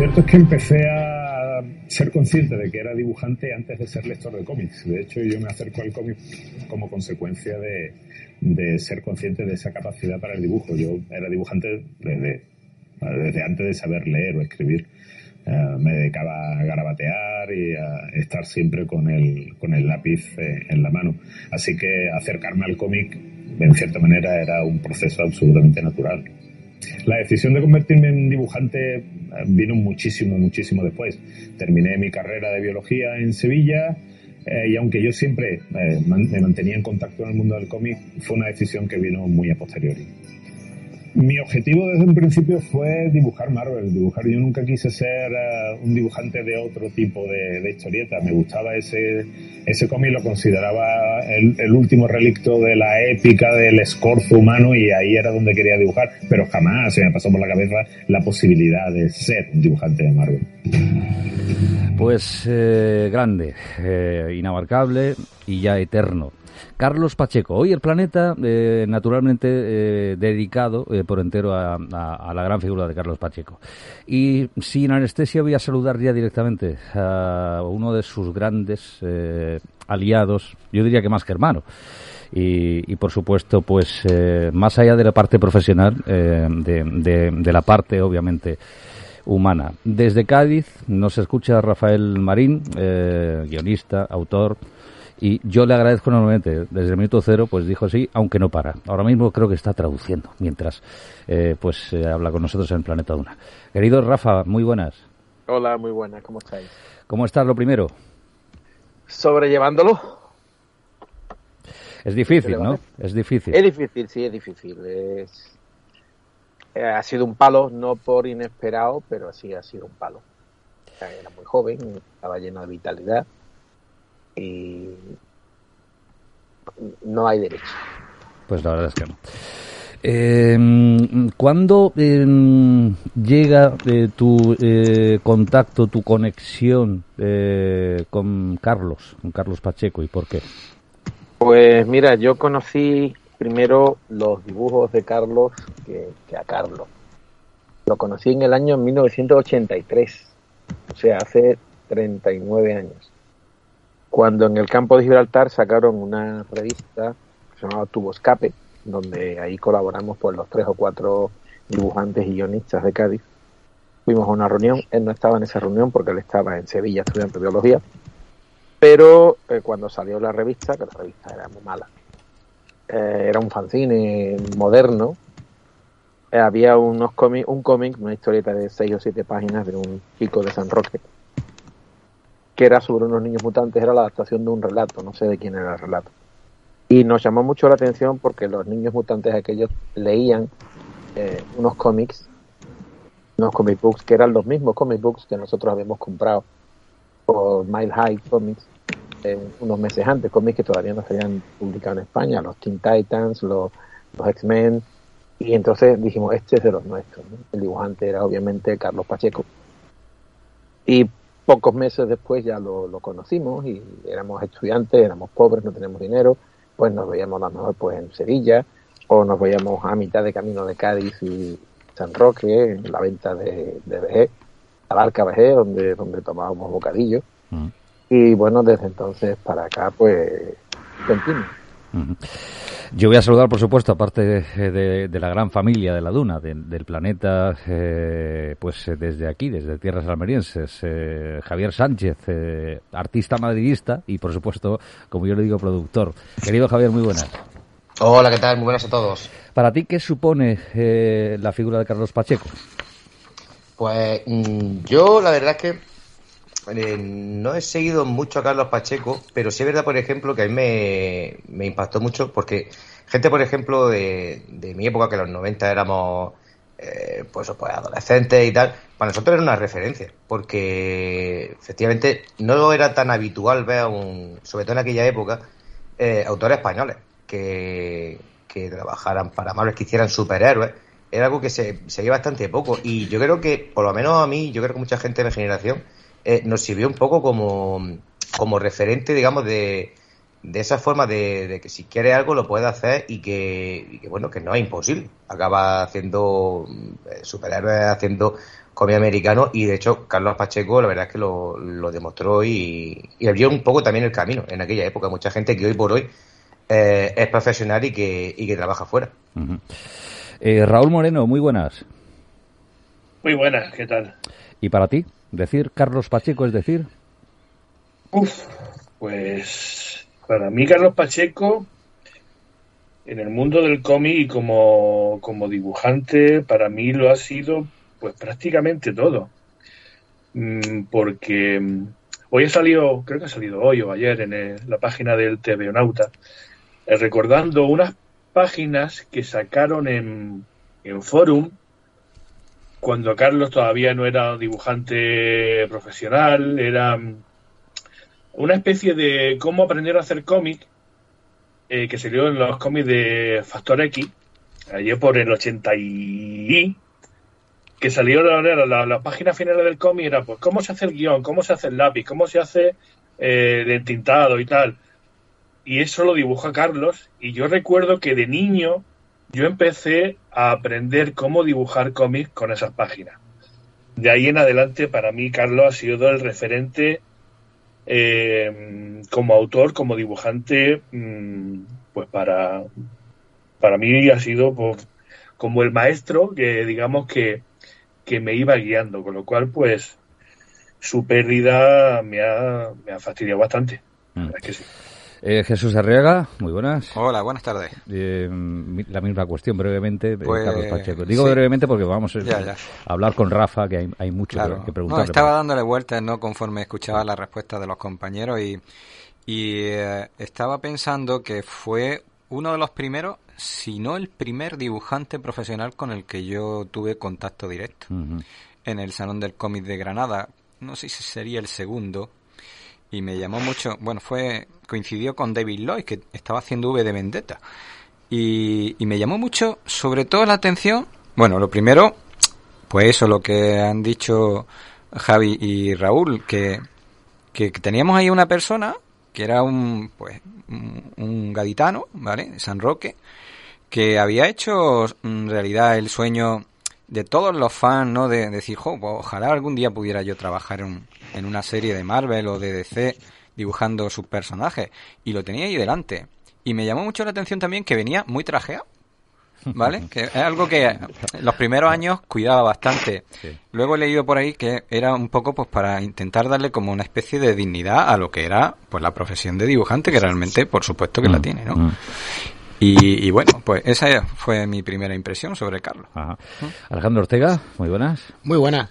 cierto es que empecé a ser consciente de que era dibujante antes de ser lector de cómics. De hecho, yo me acerco al cómic como consecuencia de, ser consciente de esa capacidad para el dibujo. Yo era dibujante desde, antes de saber leer o escribir. Eh, me dedicaba a garabatear y a estar siempre con el, con el lápiz eh, en la mano. Así que acercarme al cómic, en cierta manera, era un proceso absolutamente natural. La decisión de convertirme en dibujante eh, vino muchísimo, muchísimo después. Terminé mi carrera de biología en Sevilla eh, y aunque yo siempre eh, man- me mantenía en contacto en el mundo del cómic, fue una decisión que vino muy a posteriori. Mi objetivo desde un principio fue dibujar Marvel, dibujar. Yo nunca quise ser eh, un dibujante de otro tipo de, de historieta. Me gustaba ese, ese cómic, lo consideraba el, el último relicto de la épica del escorzo humano y ahí era donde quería dibujar. Pero jamás se me pasó por la cabeza la posibilidad de ser un dibujante de Marvel. Pues eh, grande, eh, inabarcable y ya eterno. Carlos Pacheco, hoy el planeta eh, naturalmente eh, dedicado eh, por entero a, a- a la gran figura de Carlos Pacheco. Y sin anestesia voy a saludar ya directamente a uno de sus grandes aliados, yo diría que más que hermano. Y, y, por supuesto, pues eh, más allá de la parte profesional, eh, de, de- de la parte obviamente humana. Desde Cádiz nos escucha Rafael Marín, guionista, autor, y yo le agradezco enormemente. Desde el minuto cero, pues dijo sí, aunque no para. Ahora mismo creo que está traduciendo mientras eh, pues eh, habla con nosotros en Planeta Una. Querido Rafa, muy buenas. Hola, muy buenas, ¿cómo estáis? ¿Cómo estás lo primero? ¿Sobrellevándolo? Es difícil, ¿no? Es difícil. Es difícil, sí, es difícil. Es... eh, ha sido un palo, no por inesperado, pero sí ha sido un palo. Era muy joven, estaba lleno de vitalidad y no hay derecho. Pues la verdad es que no. Eh, ¿Cuándo eh, llega eh, tu eh, contacto, tu conexión eh, con Carlos, con Carlos Pacheco y por qué? Pues mira, yo conocí primero los dibujos de Carlos que, que a Carlos. Lo conocí en el año 1983, o sea, hace 39 años. Cuando en el campo de Gibraltar sacaron una revista que se Tubo Escape, donde ahí colaboramos pues los tres o cuatro dibujantes y guionistas de Cádiz. Fuimos a una reunión, él no estaba en esa reunión porque él estaba en Sevilla estudiando biología, pero eh, cuando salió la revista, que la revista era muy mala, eh, era un fanzine moderno, eh, había unos cómics, un cómic, una historieta de seis o siete páginas de un chico de San Roque, que era sobre unos niños mutantes, era la adaptación de un relato, no sé de quién era el relato. Y nos llamó mucho la atención porque los niños mutantes aquellos leían eh, unos cómics, unos comic books, que eran los mismos comic books que nosotros habíamos comprado por Mile High Comics eh, unos meses antes, cómics que todavía no se habían publicado en España, los Teen Titans, los, los X-Men, y entonces dijimos, este es de los nuestros. ¿no? El dibujante era obviamente Carlos Pacheco. Y pocos meses después ya lo, lo conocimos y éramos estudiantes, éramos pobres, no teníamos dinero, pues nos veíamos a lo mejor pues en Sevilla o nos veíamos a mitad de camino de Cádiz y San Roque, en la venta de, de BG, al Arca BG, donde, donde tomábamos bocadillo. Mm. Y bueno, desde entonces para acá, pues, continuo. Yo voy a saludar, por supuesto, aparte de, de- de la gran familia de la Duna, de- del planeta, eh, pues eh, desde aquí, desde tierras almerienses, eh, Javier Sánchez, eh, artista madridista y, por supuesto, como yo le digo, productor. Querido Javier, muy buenas. Hola, ¿qué tal? Muy buenas a todos. Para ti, ¿qué supone la figura de Carlos Pacheco? Pues mm, yo la verdad es que eh, no he seguido mucho a Carlos Pacheco, pero sí es verdad, por ejemplo, que a mí me, impactó mucho porque gente, por ejemplo, de, de mi época, que en los 90 éramos eh, pues, pues adolescentes y tal, para nosotros era una referencia, porque efectivamente no era tan habitual ver, un, sobre todo en aquella época, eh, autores españoles que, que trabajaran para Marvel, que hicieran superhéroes. Era algo que se, se veía bastante poco. Y yo creo que, por lo menos a mí, yo creo que mucha gente de mi generación, eh, nos sirvió un poco como, como referente, digamos, de, de esa forma de, de que si quiere algo lo puede hacer y que, y que, bueno, que no es imposible. Acaba haciendo eh, superhéroes, haciendo cómic americano y de hecho Carlos Pacheco la verdad es que lo, lo demostró y, y abrió un poco también el camino en aquella época. Mucha gente que hoy por hoy eh, es profesional y que, y que trabaja fuera. Eh, Raúl Moreno, muy buenas. Muy buenas, ¿qué tal? ¿Y para ti? ¿Decir Carlos Pacheco es decir? Uf, pues para mí Carlos Pacheco en el mundo del cómic y como, como dibujante para mí lo ha sido pues prácticamente todo. Mm, Porque mm, hoy ha salido, creo que ha salido hoy o ayer en la página del TV Nauta, eh, recordando unas páginas que sacaron en, en Forum cuando Carlos todavía no era dibujante profesional, era mm, una especie de cómo aprender a hacer cómic eh, que salió en los cómics de Factor X, ayer por el 80 y que salió la, la, la- la página final del cómic era pues cómo se hace el guion, cómo se hace el lápiz, cómo se hace eh, el entintado y tal. Y eso lo dibuja Carlos y yo recuerdo que de niño yo empecé a aprender cómo dibujar cómics con esas páginas. De ahí en adelante, para mí, Carlos ha sido el referente eh, como autor, como dibujante, mm, pues para, para mí ha sido pues, como el maestro que digamos que, que me iba guiando, con lo cual pues su pérdida me ha, me ha fastidiado bastante. Verdad es que sí. Eh, Jesús Arriaga, muy buenas. Hola, buenas tardes. Eh, la misma cuestión, brevemente, eh, Pues, Carlos Pacheco. Digo sí. brevemente porque vamos Ya, ya. a hablar con Rafa, que hay, hay mucho Claro. que, preguntar. No, estaba dándole vueltas, ¿no? Conforme escuchaba la respuesta de los compañeros y, y eh, estaba pensando que fue uno de los primeros, si no el primer dibujante profesional con el que yo tuve contacto directo. En el Salón del Cómic de Granada, no sé si sería el segundo, y me llamó mucho, bueno, fue, coincidió con David Lloyd, que estaba haciendo V de Vendetta. Y, y me llamó mucho, sobre todo la atención, bueno, lo primero, pues eso, lo que han dicho Javi y Raúl, que, que teníamos ahí una persona que era un, pues, un, un gaditano, ¿vale? San Roque, que había hecho en realidad el sueño de todos los fans, ¿no? De, decir, "Jo, pues, ojalá algún día pudiera yo trabajar en, en una serie de Marvel o de DC dibujando sus personajes. Y lo tenía ahí delante. Y me llamó mucho la atención también que venía muy trajeado. ¿Vale? Que es algo que los primeros años cuidaba bastante. Luego he leído por ahí que era un poco pues para intentar darle como una especie de dignidad a lo que era pues la profesión de dibujante, que realmente por supuesto que la tiene, ¿no? Mm. Y, y bueno, pues esa fue mi primera impresión sobre Carlos. Alejandro Ortega, muy buenas. Muy buena.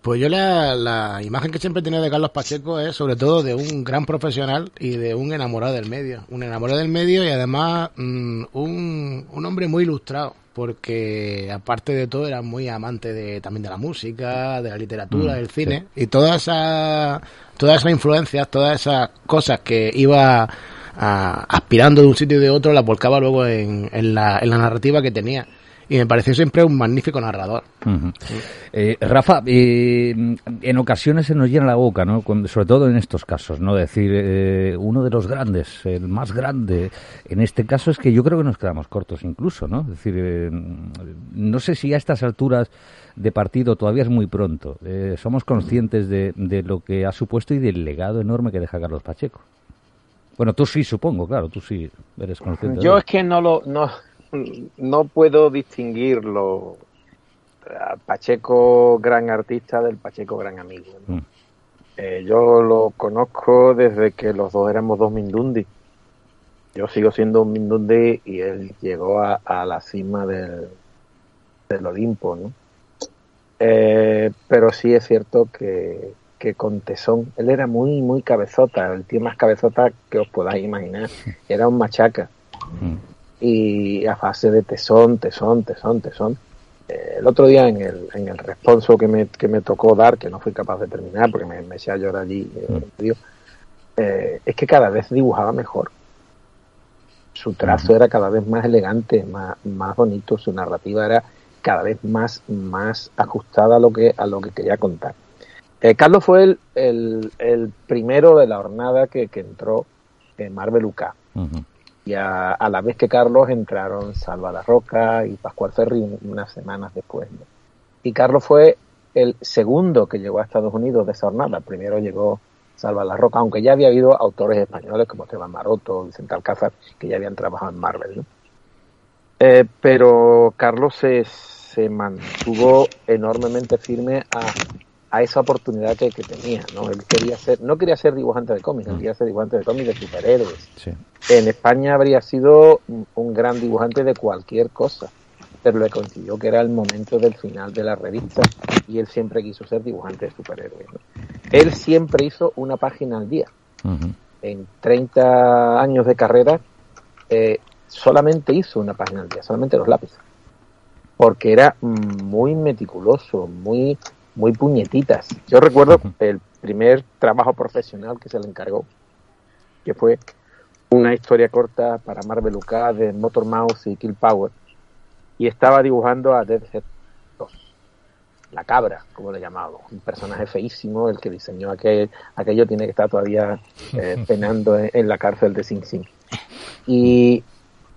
Pues yo la, la imagen que siempre he tenido de Carlos Pacheco es sobre todo de un gran profesional y de un enamorado del medio. Un enamorado del medio y además mm, un, un hombre muy ilustrado. Porque aparte de todo era muy amante de, también de la música, de la literatura, Mm, del cine. Y todas esas todas esas influencias, todas esas cosas que iba a- aspirando de un sitio y de otro, las volcaba luego en, la, en la narrativa que tenía. Y me pareció siempre un magnífico narrador. Eh, Rafa, eh, en ocasiones se nos llena la boca, ¿no? Cuando- sobre todo en estos casos, ¿no? Decir, eh, uno de los grandes, el más grande. En este caso es que yo creo que nos quedamos cortos incluso, ¿no? Es decir, eh, no sé si a estas alturas de partido todavía es muy pronto. Eh, somos conscientes de lo que ha supuesto y del legado enorme que deja Carlos Pacheco. Bueno, tú sí, supongo, claro, tú sí eres consciente. Yo es que no lo no, no puedo distinguirlo a Pacheco gran artista del Pacheco gran amigo. ¿no? Mm. Eh, yo lo conozco desde que los dos éramos dos Mindundi. Yo sigo siendo un Mindundi y él llegó a, a la cima del, del Olimpo, ¿no? Eh, pero sí es cierto que, que con tesón. Él era muy, muy cabezota, el tío más cabezota que os podáis imaginar. Era un machaca. Mm. Y a fase de tesón, tesón, tesón, tesón. Eh, el otro día en el, en el responso que me, que me tocó dar, que no fui capaz de terminar porque me, me eché a llorar allí, eh, tío, eh, es que cada vez dibujaba mejor. Su trazo era cada vez más elegante, más, más bonito, su narrativa era cada vez más, más ajustada a lo que, a lo que quería contar. Eh, Carlos fue el, el, el primero de la jornada que, que entró en Marvel UK. Y a, a la vez que Carlos entraron Salva la Roca y Pascual Ferri un- unas semanas después. ¿no? Y Carlos fue el segundo que llegó a Estados Unidos de esa jornada. Primero llegó Salva la Roca, aunque ya había habido autores españoles como Esteban Maroto, Vicente Alcázar, que ya habían trabajado en Marvel. ¿no? Eh, pero Carlos se, se mantuvo enormemente firme a, a esa oportunidad que, que tenía. ¿no? Él quería ser, no quería ser dibujante de cómics, él quería ser dibujante de cómics de superhéroes Sí. en España habría sido un- gran dibujante de cualquier cosa, pero le coincidió que era el momento del final de la revista y él siempre quiso ser dibujante de superhéroes. ¿no? Él siempre hizo una página al día. En 30 años de carrera eh, solamente hizo una página al día, solamente los lápices, porque era mm, muy meticuloso, muy muy puñetitas. Yo recuerdo el primer trabajo profesional que se le encargó, que fue una historia corta para Marvel UK de Motor Mouse y Kill Power. Y estaba dibujando a Deadhead 2. La cabra, como le llamaba. Un personaje feísimo, el que diseñó aquel, aquello tiene que estar todavía eh, penando en, en la cárcel de Sing Sing. Y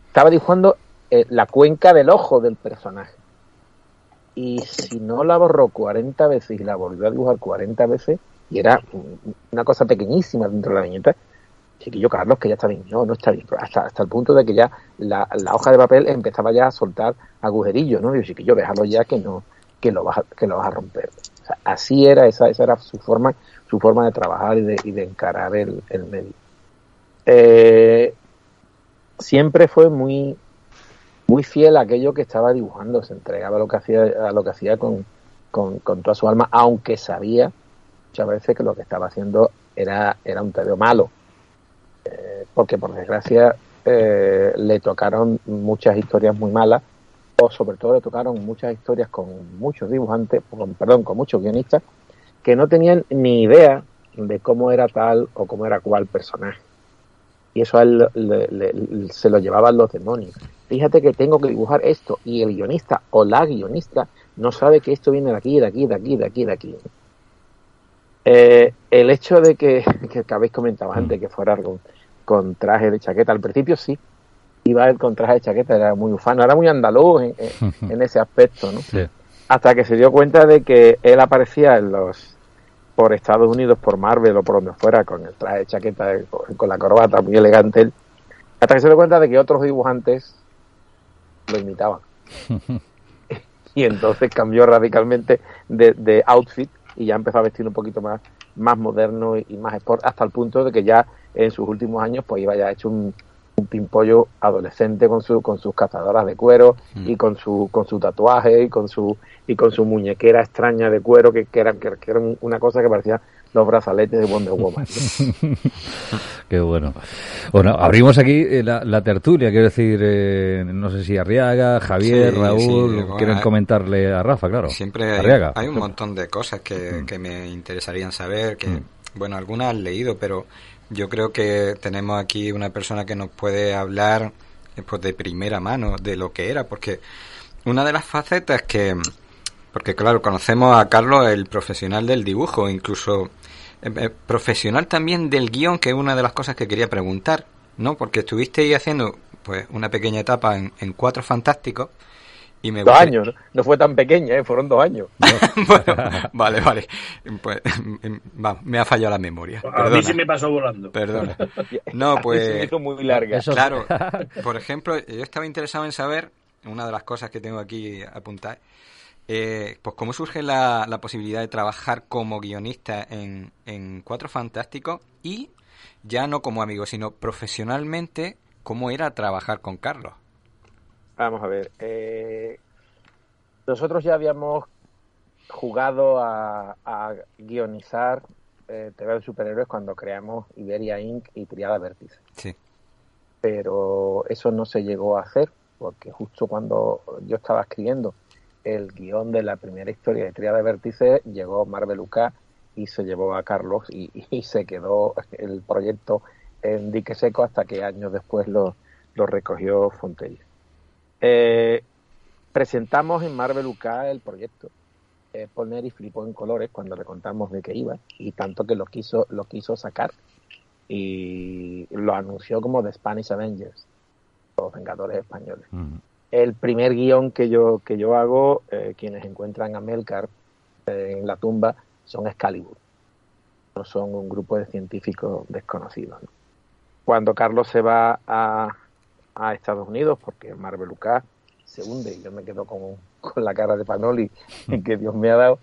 estaba dibujando eh, la cuenca del ojo del personaje. Y si no la borró 40 veces y la volvió a dibujar 40 veces, y era un- una cosa pequeñísima dentro de la viñeta, chiquillo Carlos, que ya está bien, no, no está bien, hasta, hasta el punto de que ya la, la hoja de papel empezaba ya a soltar agujerillos, ¿no? Digo, chiquillo, déjalo ya que no, que lo vas a, que lo vas a romper. O sea, así era, esa, esa era su forma, su forma de trabajar y de, y de encarar el, el medio. Eh, siempre fue muy, muy fiel a aquello que estaba dibujando, se entregaba a lo que hacía, a lo que hacía con, con, con toda su alma, aunque sabía muchas veces que lo que estaba haciendo era, era un tebeo malo Eh, porque por desgracia eh, le tocaron muchas historias muy malas o sobre todo le tocaron muchas historias con muchos dibujantes, con, perdón, con muchos guionistas que no tenían ni idea de cómo era tal o cómo era cual personaje. Y eso a él le- le- se lo llevaban los demonios. Fíjate que tengo que dibujar esto y el guionista o la guionista no sabe que esto viene de aquí, de aquí, de aquí, de aquí, de aquí. Eh, el hecho de que, que, que habéis comentado antes que fuera con, con traje de chaqueta, al principio sí, iba él con traje de chaqueta, era muy ufano, era muy andaluz en, en- en ese aspecto, ¿no? Sí. Hasta que se dio cuenta de que él aparecía en los por Estados Unidos, por Marvel o por donde fuera, con el traje de chaqueta, con, con la corbata muy elegante, él, hasta que se dio cuenta de que otros dibujantes lo imitaban. y entonces cambió radicalmente de, de outfit y ya empezó a vestir un poquito más, más moderno y, más sport, hasta el punto de que ya en sus últimos años pues iba ya hecho un, un pimpollo adolescente con su con sus cazadoras de cuero y con su con su tatuaje y con su y con su muñequera extraña de cuero que, que era que, que era una cosa que parecía los brazaletes de Wonder Woman ¿no? Qué bueno. Bueno, abrimos aquí eh, la, la tertulia, quiero decir, eh, no sé si Arriaga, Javier, Sí, Raúl, sí, bueno, quieren comentarle a Rafa, claro. Siempre hay, Arriaga. hay un montón de cosas que, que me interesarían saber, que, bueno, algunas han leído, pero yo creo que tenemos aquí una persona que nos puede hablar eh, pues, de primera mano de lo que era, porque una de las facetas que, porque claro, conocemos a Carlos, el profesional del dibujo, incluso eh, eh, profesional también del guion, que es una de las cosas que quería preguntar, ¿no? Porque estuviste ahí haciendo pues una pequeña etapa en, en Cuatro Fantásticos y me dos gusta- años ¿no? fue tan pequeña ¿eh? fueron dos años bueno, vale, vale. Pues, va, me ha fallado la memoria. A mí Perdona, se me pasó volando. perdona. No, mí se me pues hizo muy larga Eso- claro. Por ejemplo, yo estaba interesado en saber una de las cosas que tengo aquí apuntadas. Eh, pues cómo surge la, la posibilidad de trabajar como guionista en, en Cuatro Fantásticos y ya no como amigo, sino profesionalmente, cómo era trabajar con Carlos. Vamos a ver. eh, nosotros ya habíamos jugado a, a guionizar eh, TV de superhéroes cuando creamos Iberia Inc. y Triada Vértice. Sí. Pero eso no se llegó a hacer porque justo cuando yo estaba escribiendo el guion de la primera historia de Triada Vértice llegó Marvel UK y se llevó a Carlos y, se quedó el proyecto en dique seco hasta que años después lo, lo recogió Fontella. Eh, presentamos en Marvel UK el proyecto. Eh, Paul Neri flipó en colores cuando le contamos de qué iba y tanto que lo quiso, lo quiso sacar y lo anunció como The Spanish Avengers, los Vengadores Españoles. El primer guion que yo, que yo hago, eh, quienes encuentran a Melkar eh, en la tumba, son Excalibur. No son un grupo de científicos desconocidos. ¿no? Cuando Carlos se va a, a Estados Unidos, porque Marvel UK se hunde y yo me quedo con, con la cara de Panoli que Dios me ha dado,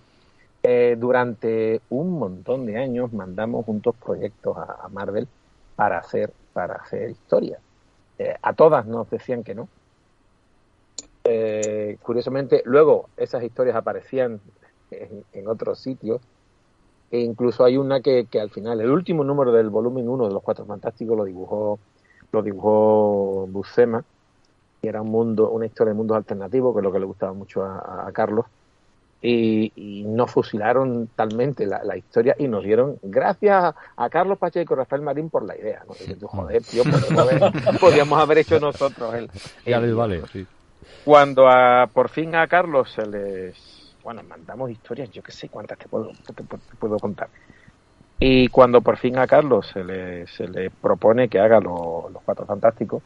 eh, durante un montón de años mandamos juntos proyectos a, a Marvel para hacer, para hacer historia. A todas nos decían que no. Eh, curiosamente, luego esas historias aparecían en, en otros sitios. E incluso hay una que, que al final, el último número del volumen 1 de los Cuatro Fantásticos lo dibujó, lo dibujó Buscema, y era un mundo, una historia de mundos alternativos, que es lo que le gustaba mucho a, a Carlos. Y, y, nos fusilaron talmente la, la, historia y nos dieron gracias a Carlos Pacheco y Rafael Marín por la idea. ¿no? Y yo, joder, tío, podríamos haber, hecho nosotros el, Ya les vale, sí. Cuando a, por fin a Carlos se les, bueno, mandamos historias, yo qué sé cuántas te puedo, te, te puedo contar. Y cuando por fin a Carlos se le, se le propone que haga lo, los Cuatro Fantásticos,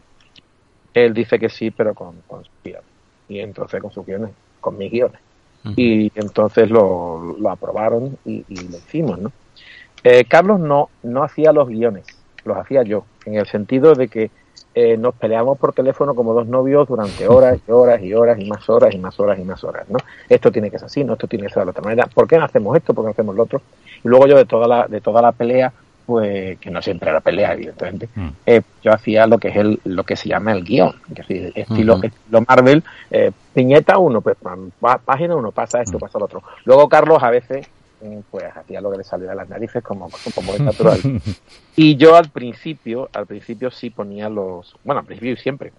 él dice que sí, pero con, con sus guiones. Y entonces con sus guiones, con mis guiones. Uh -huh. Y entonces lo, lo aprobaron y, y, lo hicimos, ¿no? Eh, Carlos no, no hacía los guiones, los hacía yo, en el sentido de que eh, nos peleamos por teléfono como dos novios durante horas y horas y horas y más horas y más horas y más horas, ¿no? Esto tiene que ser así, no, esto tiene que ser de la otra manera. ¿Por qué no hacemos esto? ¿Por qué no hacemos lo otro? Y luego yo de toda la, de toda la pelea, pues, que no siempre era pelea, evidentemente, mm. eh, yo hacía lo que es el, lo que se llama el guion, que es estilo, -huh. estilo Marvel, eh, piñeta uno, pues página uno, pasa esto, -huh. pasa lo otro. Luego Carlos a veces pues hacía lo que le salía de las narices como, como es natural. y yo al principio, al principio sí ponía los, bueno, al principio siempre,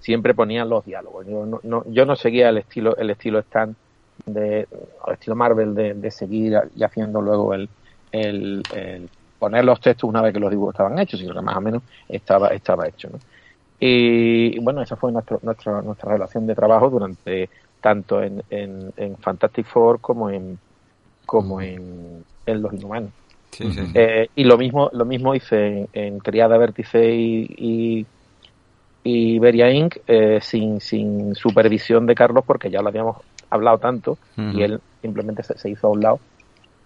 siempre ponía los diálogos. Yo no, no, yo no seguía el estilo, el estilo Stan de, el estilo Marvel de, de seguir y haciendo luego el, el, el, poner los textos una vez que los dibujos estaban hechos, sino que más o menos estaba, estaba hecho. ¿no? Y bueno, esa fue nuestro, nuestro, nuestra relación de trabajo durante tanto en, en, en Fantastic Four como en como en, en Los Inhumanos. Sí, sí, sí. Eh, y lo mismo lo mismo hice en, en Triada Vértice y, y, y Iberia Inc. Eh, sin, sin supervisión de Carlos porque ya lo habíamos hablado tanto uh -huh. y él simplemente se, se, hizo a un lado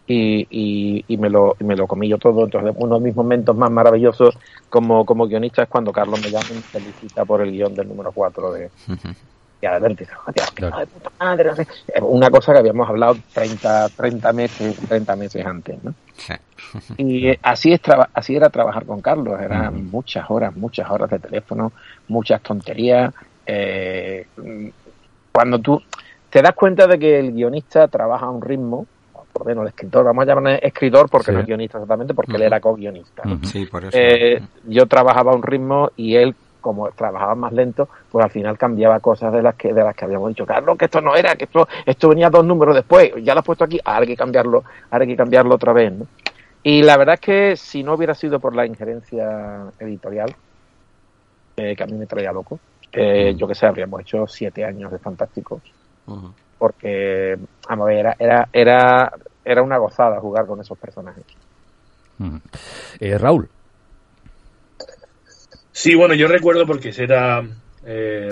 y, y, y, me lo, me lo comí yo todo. Entonces, uno de mis momentos más maravillosos como, como guionista es cuando Carlos me llama y me felicita por el guion del número 4 de, uh -huh de vértice, claro. de puta madre, no sé. una cosa que habíamos hablado 30, 30 meses, 30 meses antes, ¿no? Sí. y así es así era trabajar con Carlos, eran muchas horas, muchas horas de teléfono, muchas tonterías. Eh, cuando tú te das cuenta de que el guionista trabaja a un ritmo, por menos el escritor, vamos a llamarle escritor porque sí. no es guionista exactamente, porque él era co-guionista. Sí, por eso. Eh, yo trabajaba a un ritmo y él como trabajaba más lento, pues al final cambiaba cosas de las que de las que habíamos dicho, Carlos, que esto no era, que esto esto venía dos números después, ya lo has puesto aquí, ahora hay que cambiarlo, ahora hay que cambiarlo otra vez, ¿no? Y la verdad es que si no hubiera sido por la injerencia editorial, eh, que a mí me traía loco, eh, yo que sé, habríamos hecho siete años de Fantásticos, uh -huh. porque, vamos a ver, era, era, era, era una gozada jugar con esos personajes. Uh -huh. eh, Raúl. Sí, bueno, yo recuerdo porque era eh,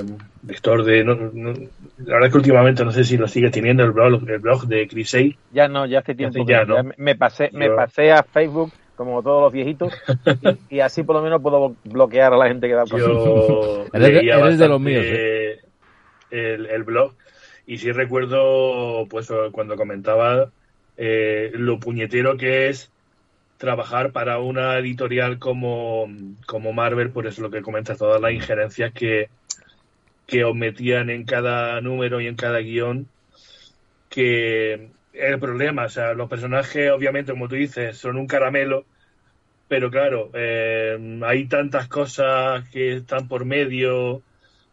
lector de. No, no, la verdad es que últimamente no sé si lo sigue teniendo el blog, el blog de Crisey. Ya no, ya hace tiempo. Ya, ¿no? ya me, pasé, yo... me pasé a Facebook como todos los viejitos y, y, así por lo menos puedo bloquear a la gente que da por Yo eres, eres de los míos. ¿eh? El, el, blog y sí recuerdo pues cuando comentaba eh, lo puñetero que es trabajar para una editorial como, como Marvel, por eso lo que comentas, todas las injerencias que, que os metían en cada número y en cada guion. que el problema, o sea, los personajes obviamente, como tú dices, son un caramelo, pero claro, eh, hay tantas cosas que están por medio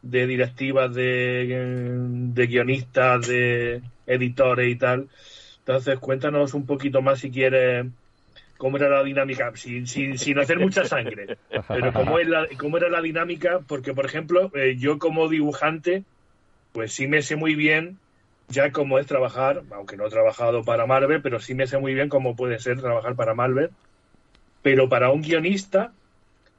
de directivas de, de guionistas, de editores y tal. Entonces, cuéntanos un poquito más si quieres cómo era la dinámica, sin, sin, sin hacer mucha sangre, pero cómo, es la- cómo era la dinámica, porque por ejemplo, eh, yo como dibujante, pues sí me sé muy bien ya cómo es trabajar, aunque no he trabajado para Marvel, pero sí me sé muy bien cómo puede ser trabajar para Marvel, pero para un guionista,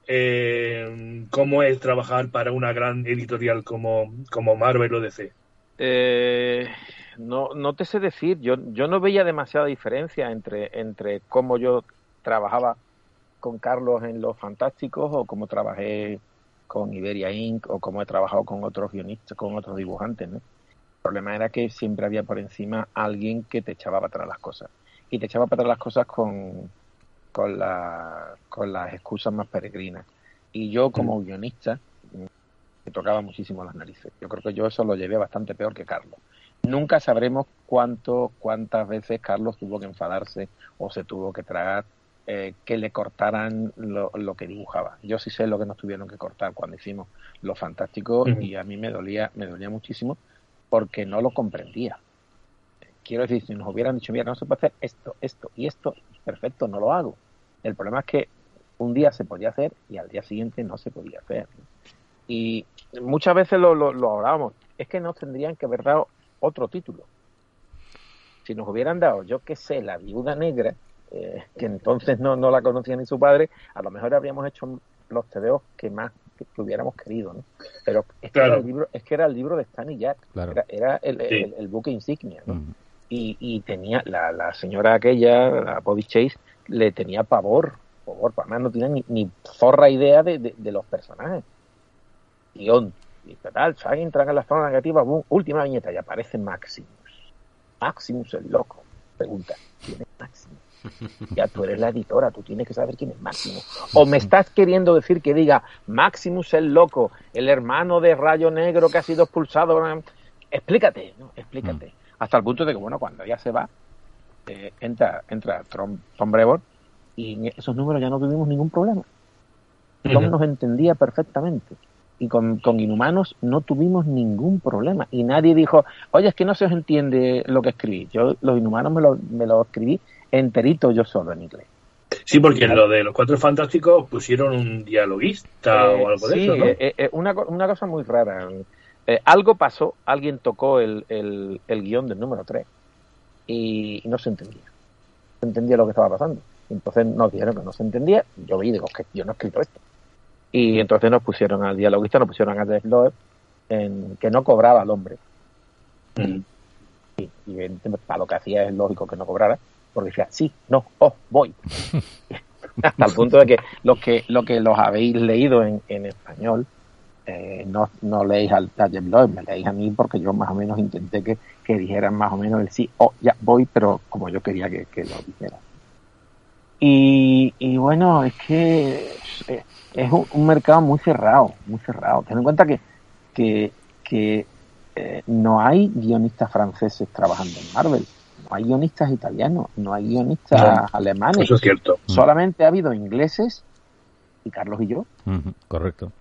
eh, cómo es trabajar para una gran editorial como, como Marvel o DC. Eh, no, no te sé decir, yo, yo no veía demasiada diferencia entre, entre cómo yo trabajaba con Carlos en Los Fantásticos o cómo trabajé con Iberia Inc. o cómo he trabajado con otros guionistas, con otros dibujantes. ¿no? El problema era que siempre había por encima alguien que te echaba para atrás las cosas. Y te echaba para atrás las cosas con, con, la, con las excusas más peregrinas. Y yo como guionista me tocaba muchísimo las narices. Yo creo que yo eso lo llevé bastante peor que Carlos. Nunca sabremos cuánto, cuántas veces Carlos tuvo que enfadarse o se tuvo que tragar eh, que le cortaran lo, lo que dibujaba. Yo sí sé lo que nos tuvieron que cortar cuando hicimos Lo Fantástico y a mí me dolía, me dolía muchísimo porque no lo comprendía. Quiero decir, si nos hubieran dicho, mira, no se puede hacer esto, esto y esto, perfecto, no lo hago. El problema es que un día se podía hacer y al día siguiente no se podía hacer. Y muchas veces lo, lo, lo hablábamos, es que nos tendrían que haber dado otro título. Si nos hubieran dado, yo qué sé, la viuda negra, eh, que entonces no, no la conocía ni su padre, a lo mejor habríamos hecho los tebeos que más que, que hubiéramos querido, ¿no? Pero es que, Claro. era el libro, es que era el libro de Stan y Jack, Claro. era, era el, Sí. el- el buque insignia, ¿no? Mm. y, y tenía la, la señora aquella, la Bobby Chase, le tenía pavor, pavor, además no tenía ni, ni zorra idea de, de- de los personajes. Guión, y tal, alguien traga la zona negativa, boom, última viñeta, y aparece Maximus. Maximus el loco. Pregunta, ¿quién es Maximus? Ya tú eres la editora, tú tienes que saber quién es Maximus. O me estás queriendo decir que diga Maximus el loco, el hermano de Rayo Negro que ha sido expulsado. Explícate, ¿no? Explícate. Hasta el punto de que, bueno, cuando ella se va, eh, entra, entra Tom, Tom Brevoort y en esos números ya no tuvimos ningún problema. Tom nos entendía perfectamente. Y con, con Inhumanos no tuvimos ningún problema. Y nadie dijo, oye, es que no se os entiende lo que escribí. Yo los Inhumanos me lo, me lo escribí enterito yo solo en inglés. Sí, porque en lo de los Cuatro Fantásticos pusieron un dialoguista Eh, o algo de sí, eso, ¿no? eh, eh, una, una cosa muy rara. Eh, algo pasó, alguien tocó el, el, el guion del número 3 y, y no se entendía. No se entendía lo que estaba pasando. Entonces nos dijeron que no se entendía. Yo vi digo, que yo no he escrito esto. Y entonces nos pusieron al dialoguista, nos pusieron a Dave Loeb, en, que no cobraba al hombre. Mm. Y, para lo que hacía es lógico que no cobrara, porque decía, sí, no, oh, voy. Hasta el punto de que los que, lo que los habéis leído en, en español, eh, no, no leéis al Jeff Loeb, me leéis a mí porque yo más o menos intenté que, que dijeran más o menos el sí, oh, ya voy, pero como yo quería que, que lo dijera. Y, y bueno, es que es, es un, un mercado muy cerrado, muy cerrado. Ten en cuenta que, que, que eh, no hay guionistas franceses trabajando en Marvel, no hay guionistas italianos, no hay guionistas No, alemanes, Eso es cierto. solamente ha habido ingleses y Carlos y yo. Correcto.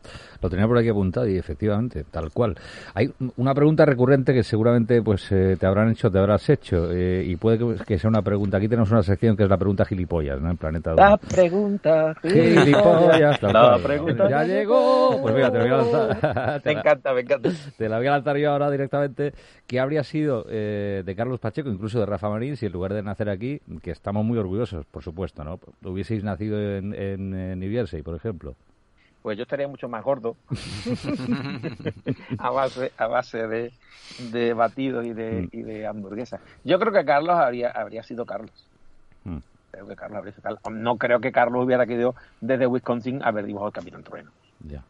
Lo tenía por aquí apuntado y efectivamente, tal cual. Hay una pregunta recurrente que seguramente pues eh, te habrán hecho, te habrás hecho eh, y puede que, que sea una pregunta. Aquí tenemos una sección que es la pregunta gilipollas, ¿no? En Planeta La Doom. pregunta. Gilipollas, La cual. pregunta. Ya llegó. Pues mira, te la voy a lanzar. te Me la- encanta, me encanta. Te la voy a lanzar yo ahora directamente. ¿Qué habría sido eh, de Carlos Pacheco, incluso de Rafa Marín, si en lugar de nacer aquí, que estamos muy orgullosos, por supuesto, ¿no? Hubieseis nacido en, en, en New Jersey, por ejemplo. Pues yo estaría mucho más gordo a base, a base de, de batidos y de, y de hamburguesas. Yo creo que Carlos habría, habría sido Carlos. Mm. Creo que Carlos habría sido Carlos. No creo que Carlos hubiera querido desde Wisconsin haber dibujado el Camino al Trueno. Ya,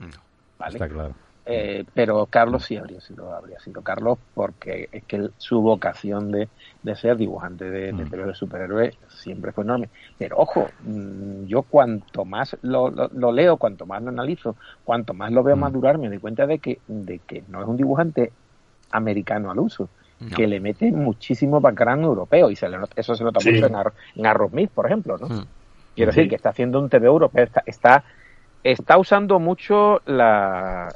¿vale? está claro. Eh, pero Carlos sí habría sido, habría sido Carlos porque es que su vocación de, de ser dibujante de, de Mm. De superhéroes siempre fue enorme. Pero ojo, mm, yo cuanto más lo, lo- lo leo, cuanto más lo analizo, cuanto más lo veo Mm. madurar, me doy cuenta de que, de que no es un dibujante americano al uso, No. que le mete muchísimo background europeo y se le nota- eso se nota Sí. mucho en, Ar en Aerosmith, por ejemplo, ¿no? Mm. Quiero Sí. decir que está haciendo un TV europeo, está, está, está usando mucho la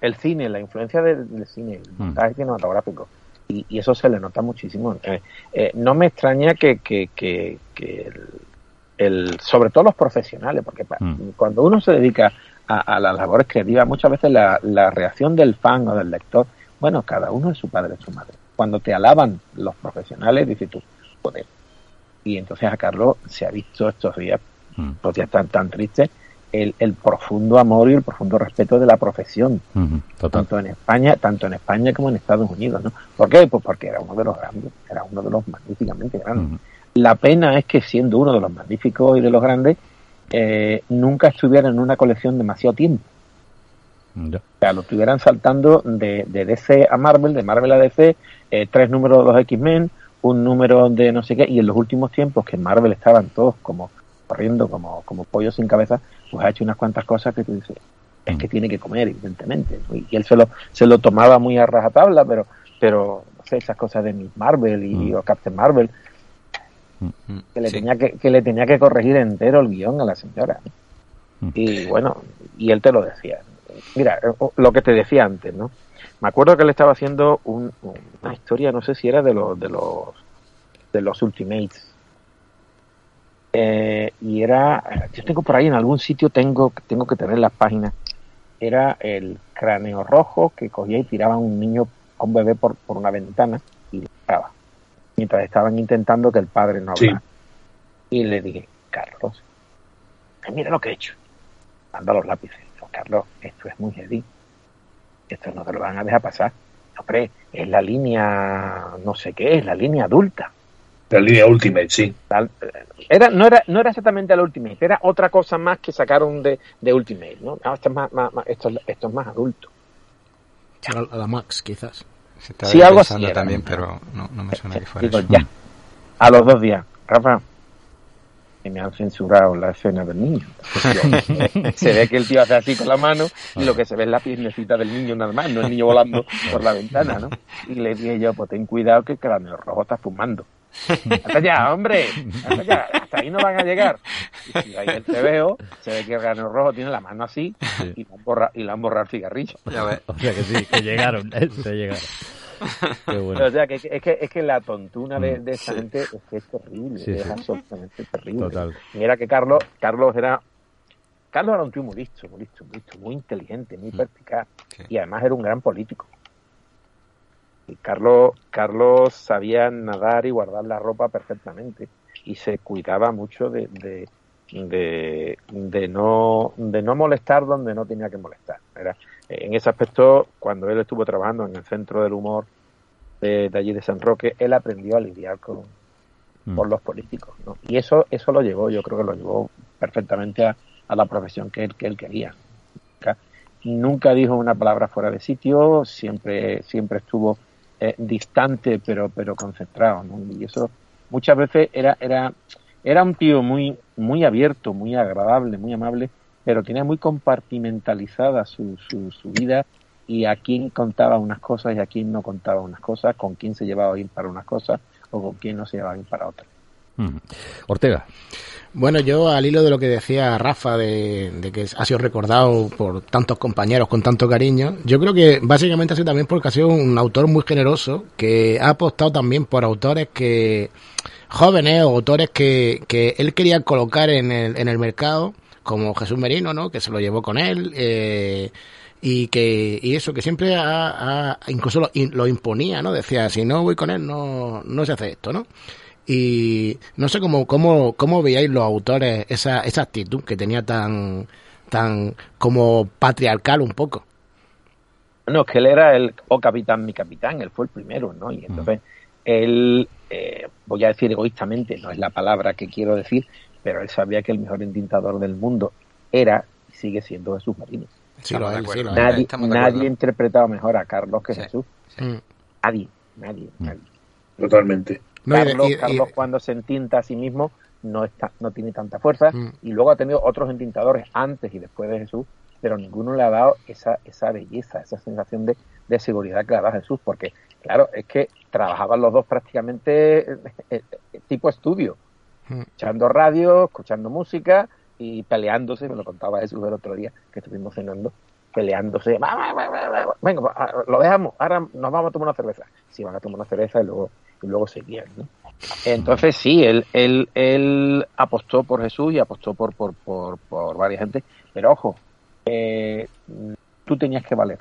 el cine, la influencia del, del cine, el Mm. montaje cinematográfico. Y, y eso se le nota muchísimo. Eh, eh, no me extraña que, que, que, que el, el- sobre todo los profesionales, porque Mm. cuando uno se dedica a, a las labores creativas, muchas veces la, la reacción del fan o del lector, bueno, cada uno es su padre, es su madre. Cuando te alaban los profesionales, dices tú, joder. Y entonces a Carlos se ha visto estos días, estos días tan, tan tristes, el, el profundo amor y el profundo respeto de la profesión, Total. tanto en España, tanto en España como en Estados Unidos, ¿no? ¿Por qué? Pues porque era uno de los grandes, era uno de los magníficamente grandes. La pena es que siendo uno de los magníficos y de los grandes, eh, nunca estuviera en una colección demasiado tiempo. Ya. O sea, lo estuvieran saltando de, de DC a Marvel, de Marvel a DC, eh, tres números de los X-Men, un número de no sé qué, y en los últimos tiempos que en Marvel estaban todos como corriendo como, como pollos sin cabeza, pues ha hecho unas cuantas cosas que tú dices, es que tiene que comer, evidentemente. ¿no? Y él se lo, se lo tomaba muy a rajatabla, pero, pero no sé, esas cosas de Miss Marvel y Mm. o Captain Marvel, Mm. que le, Sí. tenía que, que le tenía que corregir entero el guion a la señora. Mm. Y bueno, y él te lo decía. Mira, eh, lo que te decía antes, ¿no? Me acuerdo que él estaba haciendo un- una historia, no sé si era de los de los de los Ultimates. Eh, y era, yo tengo por ahí en algún sitio tengo tengo que tener las páginas. Era el cráneo rojo que cogía y tiraba a un niño, a un bebé por, por una ventana y le disparaba. Mientras estaban intentando que el padre no Sí. hablara. Y le dije, Carlos, mira lo que he hecho. Manda los lápices. Carlos, esto es muy heavy. Esto no te lo van a dejar pasar. Hombre, es la línea, no sé qué, es la línea adulta. La línea Ultimate, sí. Era, no, era, no era exactamente la Ultimate, era otra cosa más que sacaron de, de Ultimate, ¿no? Ah, esto, es más, más- más- esto, es- esto es más adulto. A la, a la Max, quizás. Se estaba Sí, algo así era. también, pero no, no me suena que fuera Digo, eso. ya. A los dos días, Rafa, que me han censurado la escena del niño. se ve que el tío hace así con la mano y lo que se ve es la piernecita del niño nada más, no el niño volando por la ventana, ¿no? Y le dije yo, pues ten cuidado que el cráneo rojo está fumando. Hasta allá, hombre, hasta allá, hasta ahí no van a llegar. Y si ahí el veo, se ve que el cráneo rojo tiene la mano así y le han borrado, y le han borrado el cigarrillo. Ya ves. O sea que sí, que llegaron, eh, se llegaron. Qué bueno. O sea, que, es, que, es que la tontuna de, de esta gente es que es terrible, Sí, es sí. absolutamente terrible. Total. Mira que Carlos, Carlos era Carlos era un tío muy listo, muy listo, muy listo, muy inteligente, muy perspicaz Sí. y además era un gran político. Y Carlos, Carlos sabía nadar y guardar la ropa perfectamente y se cuidaba mucho de, de, de, de no, de no molestar donde no tenía que molestar. Era, en ese aspecto, cuando él estuvo trabajando en el Centro del Humor de, de allí de San Roque, él aprendió a lidiar con, Mm. por los políticos. ¿no? Y eso, eso lo llevó, yo creo que lo llevó perfectamente a, a la profesión que él, que él quería. Nunca, nunca dijo una palabra fuera de sitio, siempre, siempre estuvo eh, distante pero, pero concentrado. ¿no? Y eso muchas veces era, era, era un tío muy, muy abierto, muy agradable, muy amable, pero tenía muy compartimentalizada su, su, su vida y a quién contaba unas cosas y a quién no contaba unas cosas, con quién se llevaba bien para unas cosas o con quién no se llevaba bien para otras. Mm. Ortega. Bueno, yo al hilo de lo que decía Rafa, de, de que ha sido recordado por tantos compañeros con tanto cariño, yo creo que básicamente ha sido también porque ha sido un autor muy generoso, que ha apostado también por autores que jóvenes o autores que, él quería colocar en el, en el mercado, como Jesús Merino, ¿no? que se lo llevó con él, eh, y que y eso que siempre ha- incluso lo, lo imponía, ¿no? Decía, si no voy con él no, no se hace esto, ¿no? Y no sé cómo, cómo, cómo veíais los autores esa, esa actitud que tenía tan, tan como patriarcal un poco. No, que él era el, o capitán, mi capitán, él fue el primero, ¿no? Y entonces, él, eh, voy a decir egoístamente, no es la palabra que quiero decir, pero él sabía que el mejor entintador del mundo era y sigue siendo Jesús Marino. Sí, Estamos lo de es, acuerdo. sí, lo es. Nadie, nadie interpretaba mejor a Carlos que Sí. Jesús. Mm. Nadie, nadie, nadie. Totalmente. No, Carlos, y- y- Carlos cuando se entinta a sí mismo no está, no tiene tanta fuerza Mm. y luego ha tenido otros entintadores antes y después de Jesús, pero ninguno le ha dado esa, esa belleza, esa sensación de, de seguridad que le da Jesús, porque, claro, es que trabajaban los dos prácticamente eh, eh, tipo estudio, Mm. escuchando radio, escuchando música y peleándose, me lo contaba Jesús el otro día que estuvimos cenando, peleándose, "Va, va, va, va, va, venga, lo dejamos, ahora nos vamos a tomar una cerveza. Sí, van a tomar una cerveza y luego, y luego seguían, ¿no? Entonces sí, él, él, él apostó por Jesús y apostó por, por, por, por varias gente, pero ojo, eh, tú tenías que valer.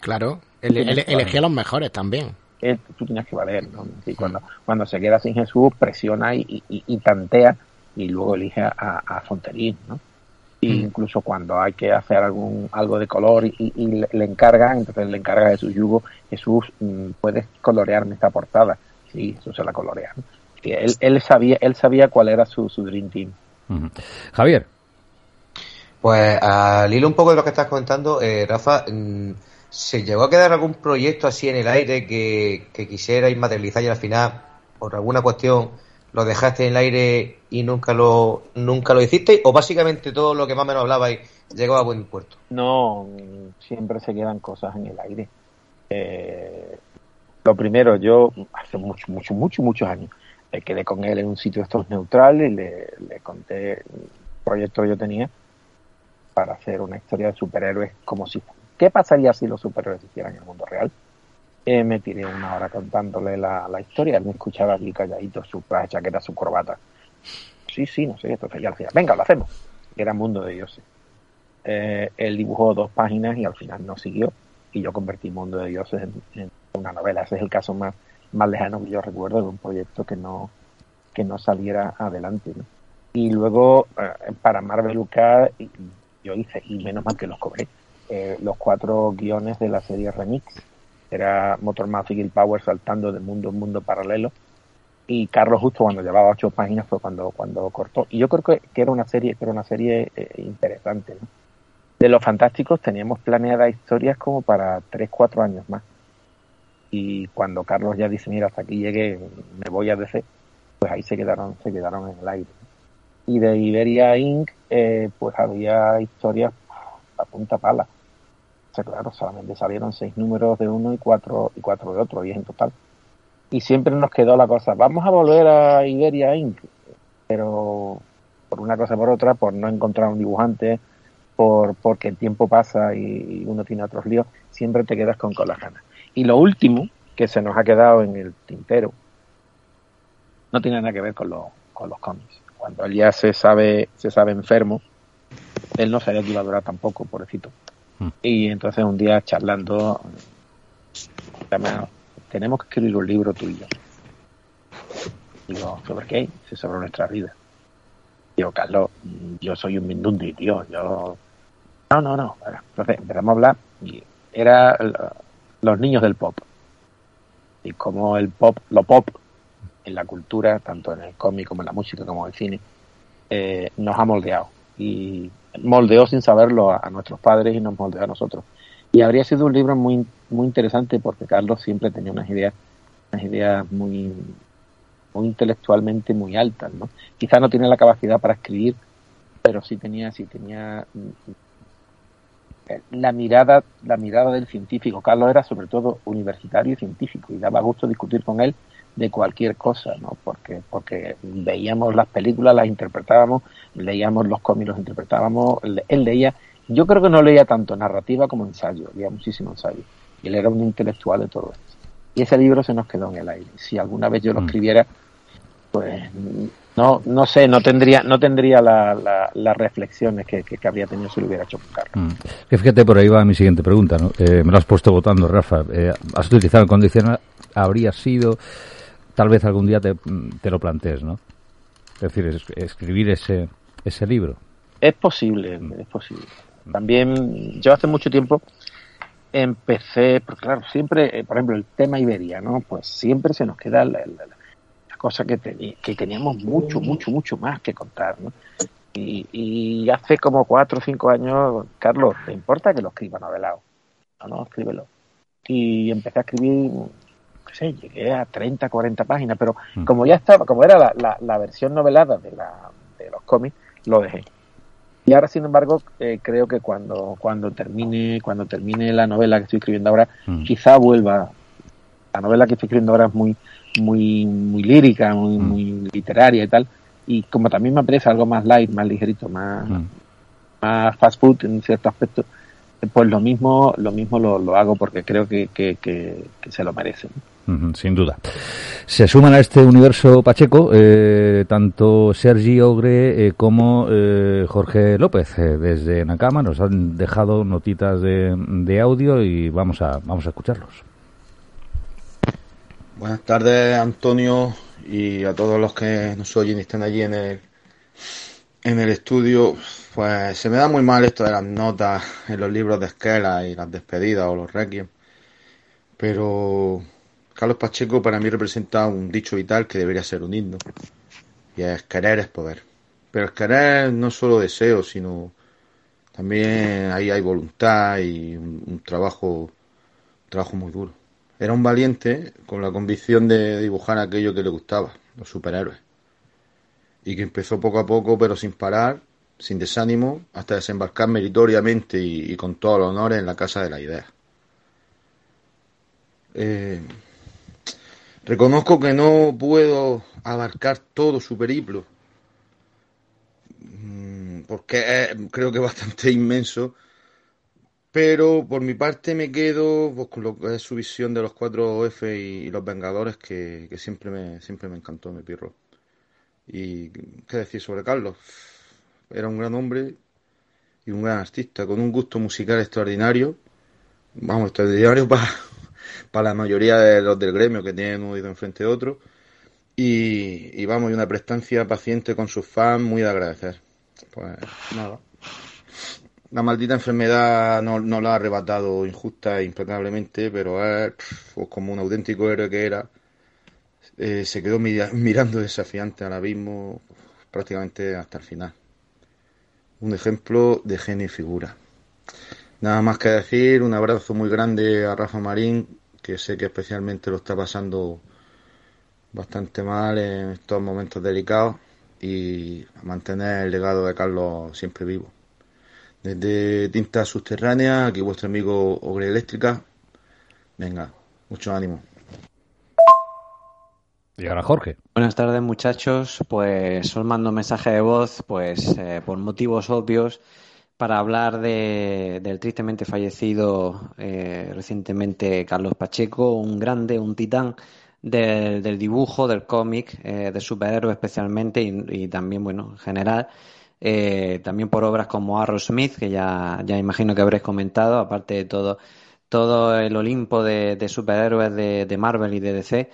Claro, Tienes que elegía a los mejores también. eh, tú tenías que valer, ¿no? Y cuando, cuando se queda sin Jesús, presiona y, y- y tantea y luego elige a, a Fonterín, ¿no? Y Mm. incluso cuando hay que hacer algún algo de color y, y le, le encargan, entonces le encarga de su yugo, Jesús, mm, puedes colorearme esta portada. Sí, eso se la colorea. Y él, él sabía él sabía cuál era su, su Dream Team. Javier, Pues al hilo un poco de lo que estás comentando, eh, Rafa, mm, ¿se llegó a quedar algún proyecto así en el aire que, que quisierais materializar y al final, por alguna cuestión, lo dejaste en el aire y nunca lo nunca lo hicisteis? ¿O básicamente todo lo que más o menos hablabais llegó a buen puerto? No, siempre se quedan cosas en el aire. Eh, lo primero, yo hace mucho, mucho, mucho, muchos años me quedé con él en un sitio de estos neutrales y le, le conté el proyecto que yo tenía para hacer una historia de superhéroes como si... ¿Qué pasaría si los superhéroes hicieran en el mundo real? Eh, me tiré una hora contándole la, la historia, él me escuchaba aquí calladito, su chaqueta, su corbata. Sí, sí, no sé, entonces ya al final, venga, lo hacemos. Era Mundo de Dioses. Eh, él dibujó dos páginas y al final no siguió y yo convertí Mundo de Dioses en, en una novela. Ese es el caso más, más lejano que yo recuerdo de un proyecto que no, que no saliera adelante. ¿no? Y luego eh, para Marvel UK yo hice, y menos mal que los cobré, eh, los cuatro guiones de la serie Remix. Era Motor Mouth y Power saltando de mundo en mundo paralelo. Y Carlos justo cuando llevaba ocho páginas fue cuando, cuando cortó. Y yo creo que, que era una serie, que era una serie eh, interesante. ¿no? De los fantásticos teníamos planeadas historias como para tres, cuatro años más. Y cuando Carlos ya dice, mira, hasta aquí llegué, me voy a DC, pues ahí se quedaron, se quedaron en el aire. Y de Iberia Inc., eh, pues había historias a punta pala. O sea, claro, solamente salieron seis números de uno y cuatro, y cuatro de otro, diez en total. Y siempre nos quedó la cosa, vamos a volver a Iberia Inc., pero por una cosa por otra, por no encontrar un dibujante, por porque el tiempo pasa y uno tiene otros líos, siempre te quedas con, con. Y lo último que se nos ha quedado en el tintero no tiene nada que ver con, los con los cómics. Cuando él ya se sabe, se sabe enfermo, él no sabía que iba a durar tampoco, pobrecito. Mm. Y entonces un día charlando, tenemos que escribir un libro tuyo. Digo, ¿sobre qué? Dice, sobre nuestra vida. Digo, Carlos, yo soy un mindundi, tío. Yo. No, no, no. Entonces empezamos a hablar y era los niños del pop. Y como el pop, lo pop, en la cultura, tanto en el cómic como en la música como en el cine, eh, nos ha moldeado. Y moldeó sin saberlo a, a nuestros padres y nos moldeó a nosotros. Y habría sido un libro muy, muy interesante porque Carlos siempre tenía unas ideas, unas ideas muy, muy intelectualmente muy altas, ¿no? Quizá no tiene la capacidad para escribir, pero sí tenía, sí tenía la mirada, la mirada del científico. Carlos era sobre todo universitario y científico y daba gusto discutir con él de cualquier cosa, ¿no? Porque, porque veíamos las películas, las interpretábamos, leíamos los cómics, los interpretábamos, él leía, yo creo que no leía tanto narrativa como ensayo, leía muchísimo ensayo. Y él era un intelectual de todo esto. Y ese libro se nos quedó en el aire. Si alguna vez yo lo Mm. escribiera, pues no, no sé, no tendría, no tendría la- la- las reflexiones que, que, que habría tenido si lo hubiera hecho Carlos. Mm. Que fíjate, por ahí va mi siguiente pregunta, ¿no? Eh, me lo has puesto votando, Rafa. Eh, has utilizado el condicional, habría sido, tal vez algún día te, te lo plantees, ¿no? Es decir, es- escribir ese, ese libro. Es posible, es posible. También, yo hace mucho tiempo empecé, porque claro, siempre, eh, por ejemplo, el tema Iberia, ¿no? Pues siempre se nos queda la, la- la cosa que, que teníamos mucho, mucho, mucho más que contar, ¿no? Y, y hace como cuatro o cinco años, Carlos, ¿te importa que lo escriba novelado? No, no, escríbelo. Y empecé a escribir, qué sé, llegué a 30, 40 páginas, pero Mm. como ya estaba, como era la, la, la versión novelada de, la, de los cómics, lo dejé. Y ahora, sin embargo, eh, creo que cuando, cuando termine, cuando termine la novela que estoy escribiendo ahora, Mm. quizá vuelva. La novela que estoy escribiendo ahora es muy, muy, muy lírica, muy, Mm. muy literaria y tal. Y como también me apetece algo más light, más ligerito, más, Mm. más fast food en cierto aspecto, pues lo mismo, lo mismo lo, lo hago porque creo que, que, que, que se lo merece. ¿no? Ujú, Sin duda. Se suman a este universo Pacheco eh, tanto Sergi Ogre eh, como eh, Jorge López eh, desde Nakama. Nos han dejado notitas de, de audio y vamos a, vamos a escucharlos. Buenas tardes, Antonio, y a todos los que nos oyen y están allí en el, en el estudio. Pues se me da muy mal esto de las notas en los libros de esquela y las despedidas o los requiem. Pero Carlos Pacheco para mí representa un dicho vital que debería ser un himno. Y es querer es poder. Pero el querer no solo deseo, sino también ahí hay voluntad y un, un trabajo, un trabajo muy duro. Era un valiente con la convicción de dibujar aquello que le gustaba, los superhéroes. Y que empezó poco a poco, pero sin parar, sin desánimo, hasta desembarcar meritoriamente y, y con todos los honores en la Casa de la Idea. Eh, reconozco que no puedo abarcar todo su periplo, mm, porque creo que es bastante inmenso pero por mi parte me quedo pues, con lo que es su visión de los cuatro F y, los Vengadores que, que siempre me siempre me encantó, me pirro. Y qué decir sobre Carlos. Era un gran hombre y un gran artista, con un gusto musical extraordinario. Vamos, extraordinario para, para la mayoría de los del gremio que tienen un oído enfrente de otro. Y, y vamos, y una prestancia paciente con sus fans muy de agradecer. Pues nada. La maldita enfermedad no, lo ha arrebatado injusta e implacablemente, pero pf, pues como un auténtico héroe que era, eh, se quedó mira- mirando desafiante al abismo prácticamente hasta el final. Un ejemplo de genio y figura. Nada más que decir, un abrazo muy grande a Rafa Marín, que sé que especialmente lo está pasando bastante mal en estos momentos delicados, y mantener el legado de Carlos siempre vivo. Desde Tinta Subterránea, aquí vuestro amigo Ogre Eléctrica. Venga, mucho ánimo. Y ahora Jorge. Buenas tardes muchachos, pues os mando un mensaje de voz, pues eh, por motivos obvios, para hablar de, del tristemente fallecido eh, recientemente Carlos Pacheco, un grande, un titán del, del dibujo, del cómic, eh, de superhéroes especialmente y, y también, bueno, en general. Eh, también por obras como Arrow Smith, que ya, ya imagino que habréis comentado, aparte de todo, todo el Olimpo de, superhéroes de, Marvel y de DC.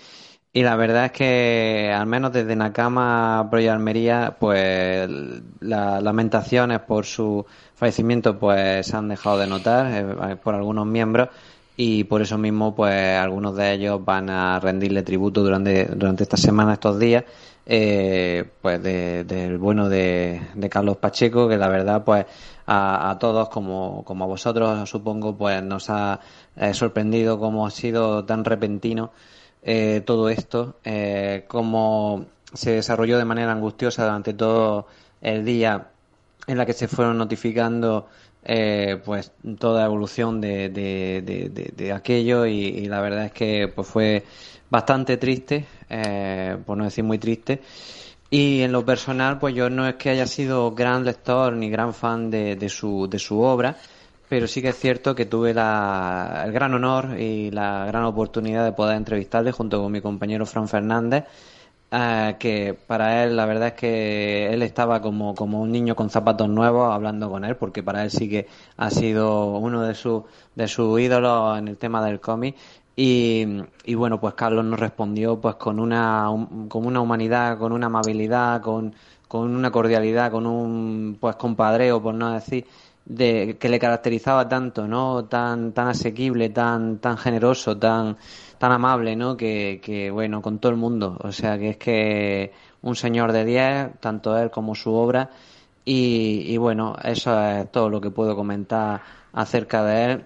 Y la verdad es que, al menos desde Nakama Pro Almería, pues las lamentaciones por su fallecimiento pues se han dejado de notar eh, por algunos miembros y por eso mismo pues algunos de ellos van a rendirle tributo durante, durante esta semana, estos días, eh, pues de- del bueno de, de Carlos Pacheco, que la verdad pues a, a todos como, como a vosotros supongo pues nos ha eh, sorprendido cómo ha sido tan repentino eh, todo esto, eh, cómo se desarrolló de manera angustiosa durante todo el día en la que se fueron notificando eh, pues toda evolución de, de, de- aquello y, la verdad es que pues fue bastante triste, eh, por no decir muy triste. Y en lo personal, pues yo no es que haya sido gran lector ni gran fan de, de su, de su obra, pero sí que es cierto que tuve la, el gran honor y la gran oportunidad de poder entrevistarle junto con mi compañero Fran Fernández, eh, que para él la verdad es que él estaba como, como un niño con zapatos nuevos hablando con él, porque para él sí que ha sido uno de sus de sus ídolos en el tema del cómic. Y, y bueno, pues Carlos nos respondió pues con una, un- con una humanidad, con una amabilidad, con, con una cordialidad, con un pues compadreo, por no decir, de, que le caracterizaba tanto, ¿no? Tan, tan asequible, tan, tan generoso, tan, tan amable, ¿no? Que, que, bueno, con todo el mundo. O sea, que es que un señor de 10, tanto él como su obra. Y, y bueno, eso es todo lo que puedo comentar acerca de él.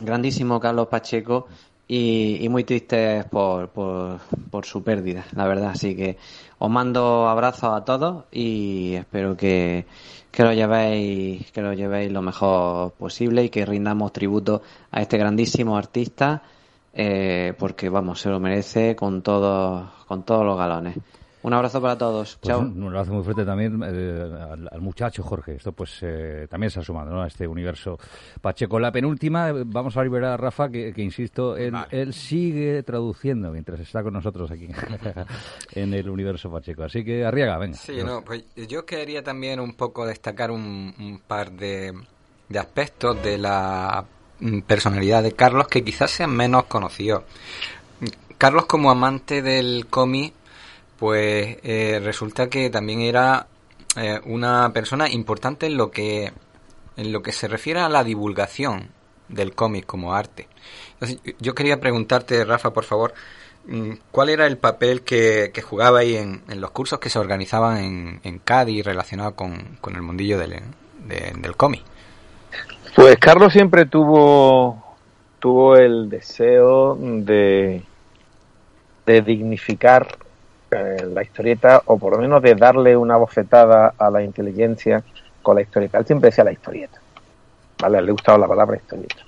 Grandísimo Carlos Pacheco. y, y muy tristes por, por, por su pérdida, la verdad. Así que os mando abrazos a todos y espero que, que lo llevéis, que lo llevéis lo mejor posible y que rindamos tributo a este grandísimo artista, eh, porque vamos, se lo merece con todos, con todos los galones. Un abrazo para todos. Pues Chao. un, un abrazo muy fuerte también eh, al, al muchacho Jorge. Esto pues eh, también se ha sumado ¿no? a este universo Pacheco. La penúltima, eh, vamos a liberar a Rafa, que, que insisto, él, él sigue traduciendo mientras está con nosotros aquí en el universo Pacheco. Así que Arriaga, venga. Sí, no, pues yo quería también un poco destacar un, un par de, de aspectos de la personalidad de Carlos que quizás sean menos conocidos. Carlos como amante del cómic, pues eh, resulta que también era eh, una persona importante en lo que en lo que se refiere a la divulgación del cómic como arte. Yo quería preguntarte, Rafa, por favor, mm, ¿cuál era el papel que, que jugaba ahí en, en los cursos que se organizaban en, en Cádiz relacionado con, con el mundillo del, de- del cómic? Pues Carlos siempre tuvo, tuvo el deseo de, de dignificar eh, la historieta o por lo menos de darle una bofetada a la inteligencia con la historieta. Él siempre decía la historieta. ¿Vale? Le gustaba la palabra historieta.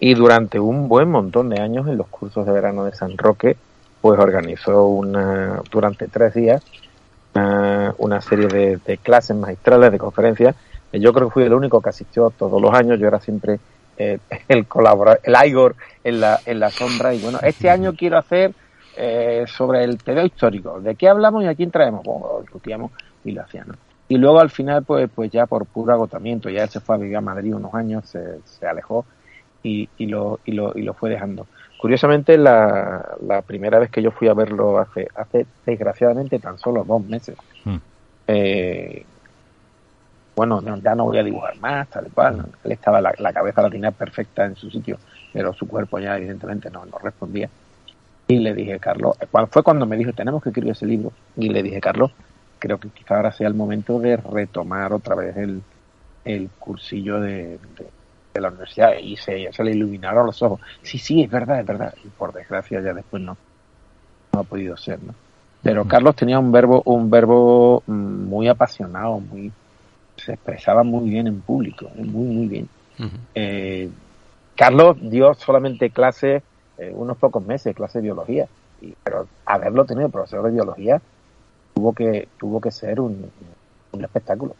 Y durante un buen montón de años en los cursos de verano de San Roque, pues organizó una, durante tres días una, una serie de, de clases magistrales, de conferencias. Que Yo creo que fui el único que asistió todos los años. Yo era siempre eh, el colaborador, el Igor en la, en la sombra. Y bueno, este año quiero hacer eh, sobre el periodo histórico. ¿De qué hablamos y a quién traemos? Bueno, discutíamos y lo hacían. ¿no? Y luego al final, pues, pues ya por puro agotamiento, ya se fue a vivir a Madrid unos años, se, se alejó y, y, lo, y, lo, y lo fue dejando. Curiosamente, la, la primera vez que yo fui a verlo hace, hace desgraciadamente tan solo dos meses, Mm. eh, bueno, no, ya no voy a dibujar más, tal y cual. Él estaba, la, la cabeza la tenía perfecta en su sitio, pero su cuerpo ya evidentemente no, no respondía. Y le dije, Carlos, cuál fue cuando me dijo, tenemos que escribir ese libro. Y le dije, Carlos, creo que quizá ahora sea el momento de retomar otra vez el, el cursillo de, de, de la universidad. Y se, se le iluminaron los ojos. Sí, sí, es verdad, es verdad. Y por desgracia ya después no, no ha podido ser, ¿no? Pero Carlos tenía un verbo, un verbo mm, muy apasionado, muy, se expresaba muy bien en público, ¿eh? muy, muy bien. Eh, Carlos dio solamente clase eh, unos pocos meses, clase de biología, y, pero haberlo tenido profesor de biología tuvo que tuvo que ser un, un espectáculo.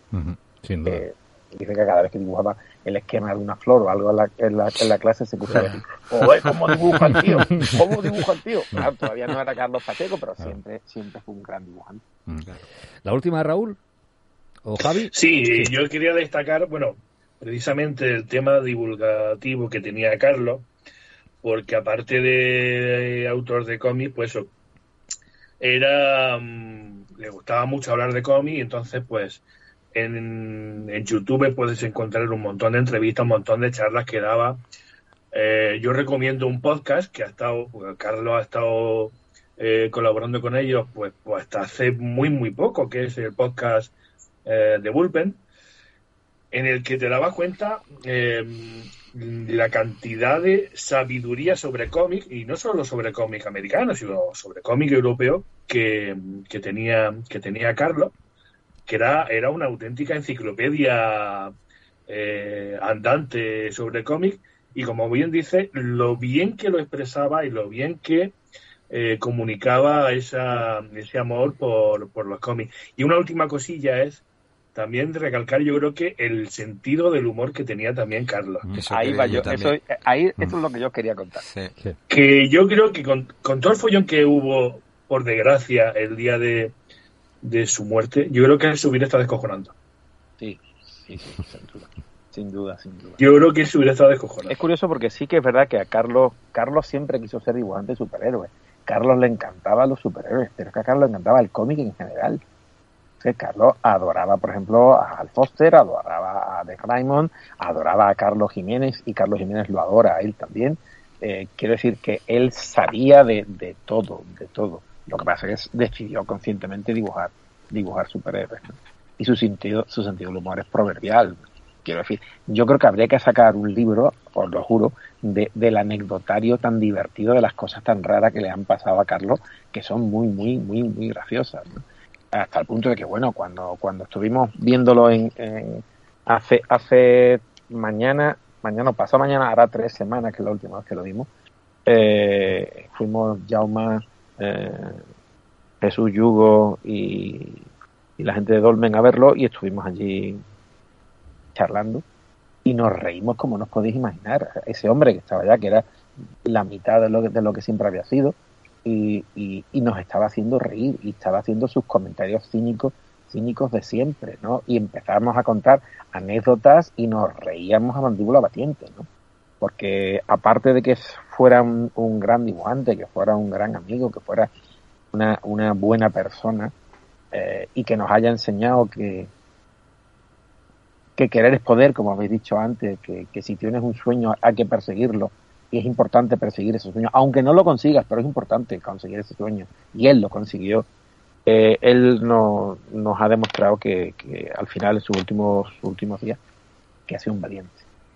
Sin duda. Eh, dice que cada vez que dibujaba el esquema de una flor o algo en la, en la, en la clase se puso a decir, "Joder, ¿cómo dibuja el tío? ¿Cómo dibuja el tío? Claro, todavía no era Carlos Pacheco, pero siempre, siempre fue un gran dibujante. Mm. La última, Raúl. ¿O Javi? Sí, yo quería destacar, bueno, precisamente el tema divulgativo que tenía Carlos, porque aparte de autor de cómics, pues eso, era, mm, le gustaba mucho hablar de cómics, entonces pues en, en YouTube puedes encontrar un montón de entrevistas, un montón de charlas que daba. Eh, yo recomiendo un podcast que ha estado, Carlos ha estado eh, colaborando con ellos pues, pues hasta hace muy muy poco, que es el podcast eh, de Bullpen, en el que te dabas cuenta eh, la cantidad de sabiduría sobre cómic, y no solo sobre cómic americano, sino sobre cómic europeo que, que tenía, que tenía Carlos, que era, era una auténtica enciclopedia eh, andante sobre cómic, y como bien dice, lo bien que lo expresaba y lo bien que eh, comunicaba esa, ese amor por, por los cómics. Y una última cosilla es también recalcar, yo creo que el sentido del humor que tenía también Carlos. ahí va yo, eso, ahí, eso es lo que yo quería contar. Que yo creo que con, con todo el follón que hubo, por desgracia, el día de, de su muerte, yo creo que él se hubiera estado descojonando. Sí, sí, sí, sin duda. Sin duda, sin duda. Yo creo que él se hubiera estado descojonando. Es curioso porque sí que es verdad que a Carlos, Carlos siempre quiso ser dibujante de superhéroes. Carlos le encantaba los superhéroes, pero es que a Carlos le encantaba el cómic en general. Carlos adoraba, por ejemplo, a Al Foster, adoraba a Dick Raymond, adoraba a Carlos Jiménez y Carlos Jiménez lo adora a él también. Eh, quiero decir que él sabía de, todo, de todo. Lo que pasa es que decidió conscientemente dibujar, dibujar superhéroes. Y su sentido, su sentido del humor es proverbial. quiero decir, yo creo que habría que sacar un libro, os lo juro, de, del anecdotario tan divertido de las cosas tan raras que le han pasado a Carlos, que son muy, muy, muy, muy graciosas. Hasta el punto de que, bueno, cuando, cuando estuvimos viéndolo en, hace, hace mañana, mañana, pasado mañana, hará tres semanas que es la última vez que lo vimos, eh, fuimos Jauma, eh, Jesús Yugo y, y la gente de Dolmen a verlo y estuvimos allí charlando y nos reímos como no os podéis imaginar. Ese hombre que estaba allá, que era la mitad de lo que, de lo que siempre había sido, y, y- y nos estaba haciendo reír y estaba haciendo sus comentarios cínicos cínicos de siempre, ¿no? Y empezamos a contar anécdotas y nos reíamos a mandíbula batiente, ¿no? Porque aparte de que fuera un, un gran dibujante, que fuera un gran amigo, que fuera una, una buena persona eh, y que nos haya enseñado que, que querer es poder, como habéis dicho antes, que, que si tienes un sueño hay que perseguirlo y es importante perseguir ese sueño, aunque no lo consigas, pero es importante conseguir ese sueño y él lo consiguió. Eh, él no- nos ha demostrado que, que al final, en sus últimos, sus últimos días, que ha sido un valiente,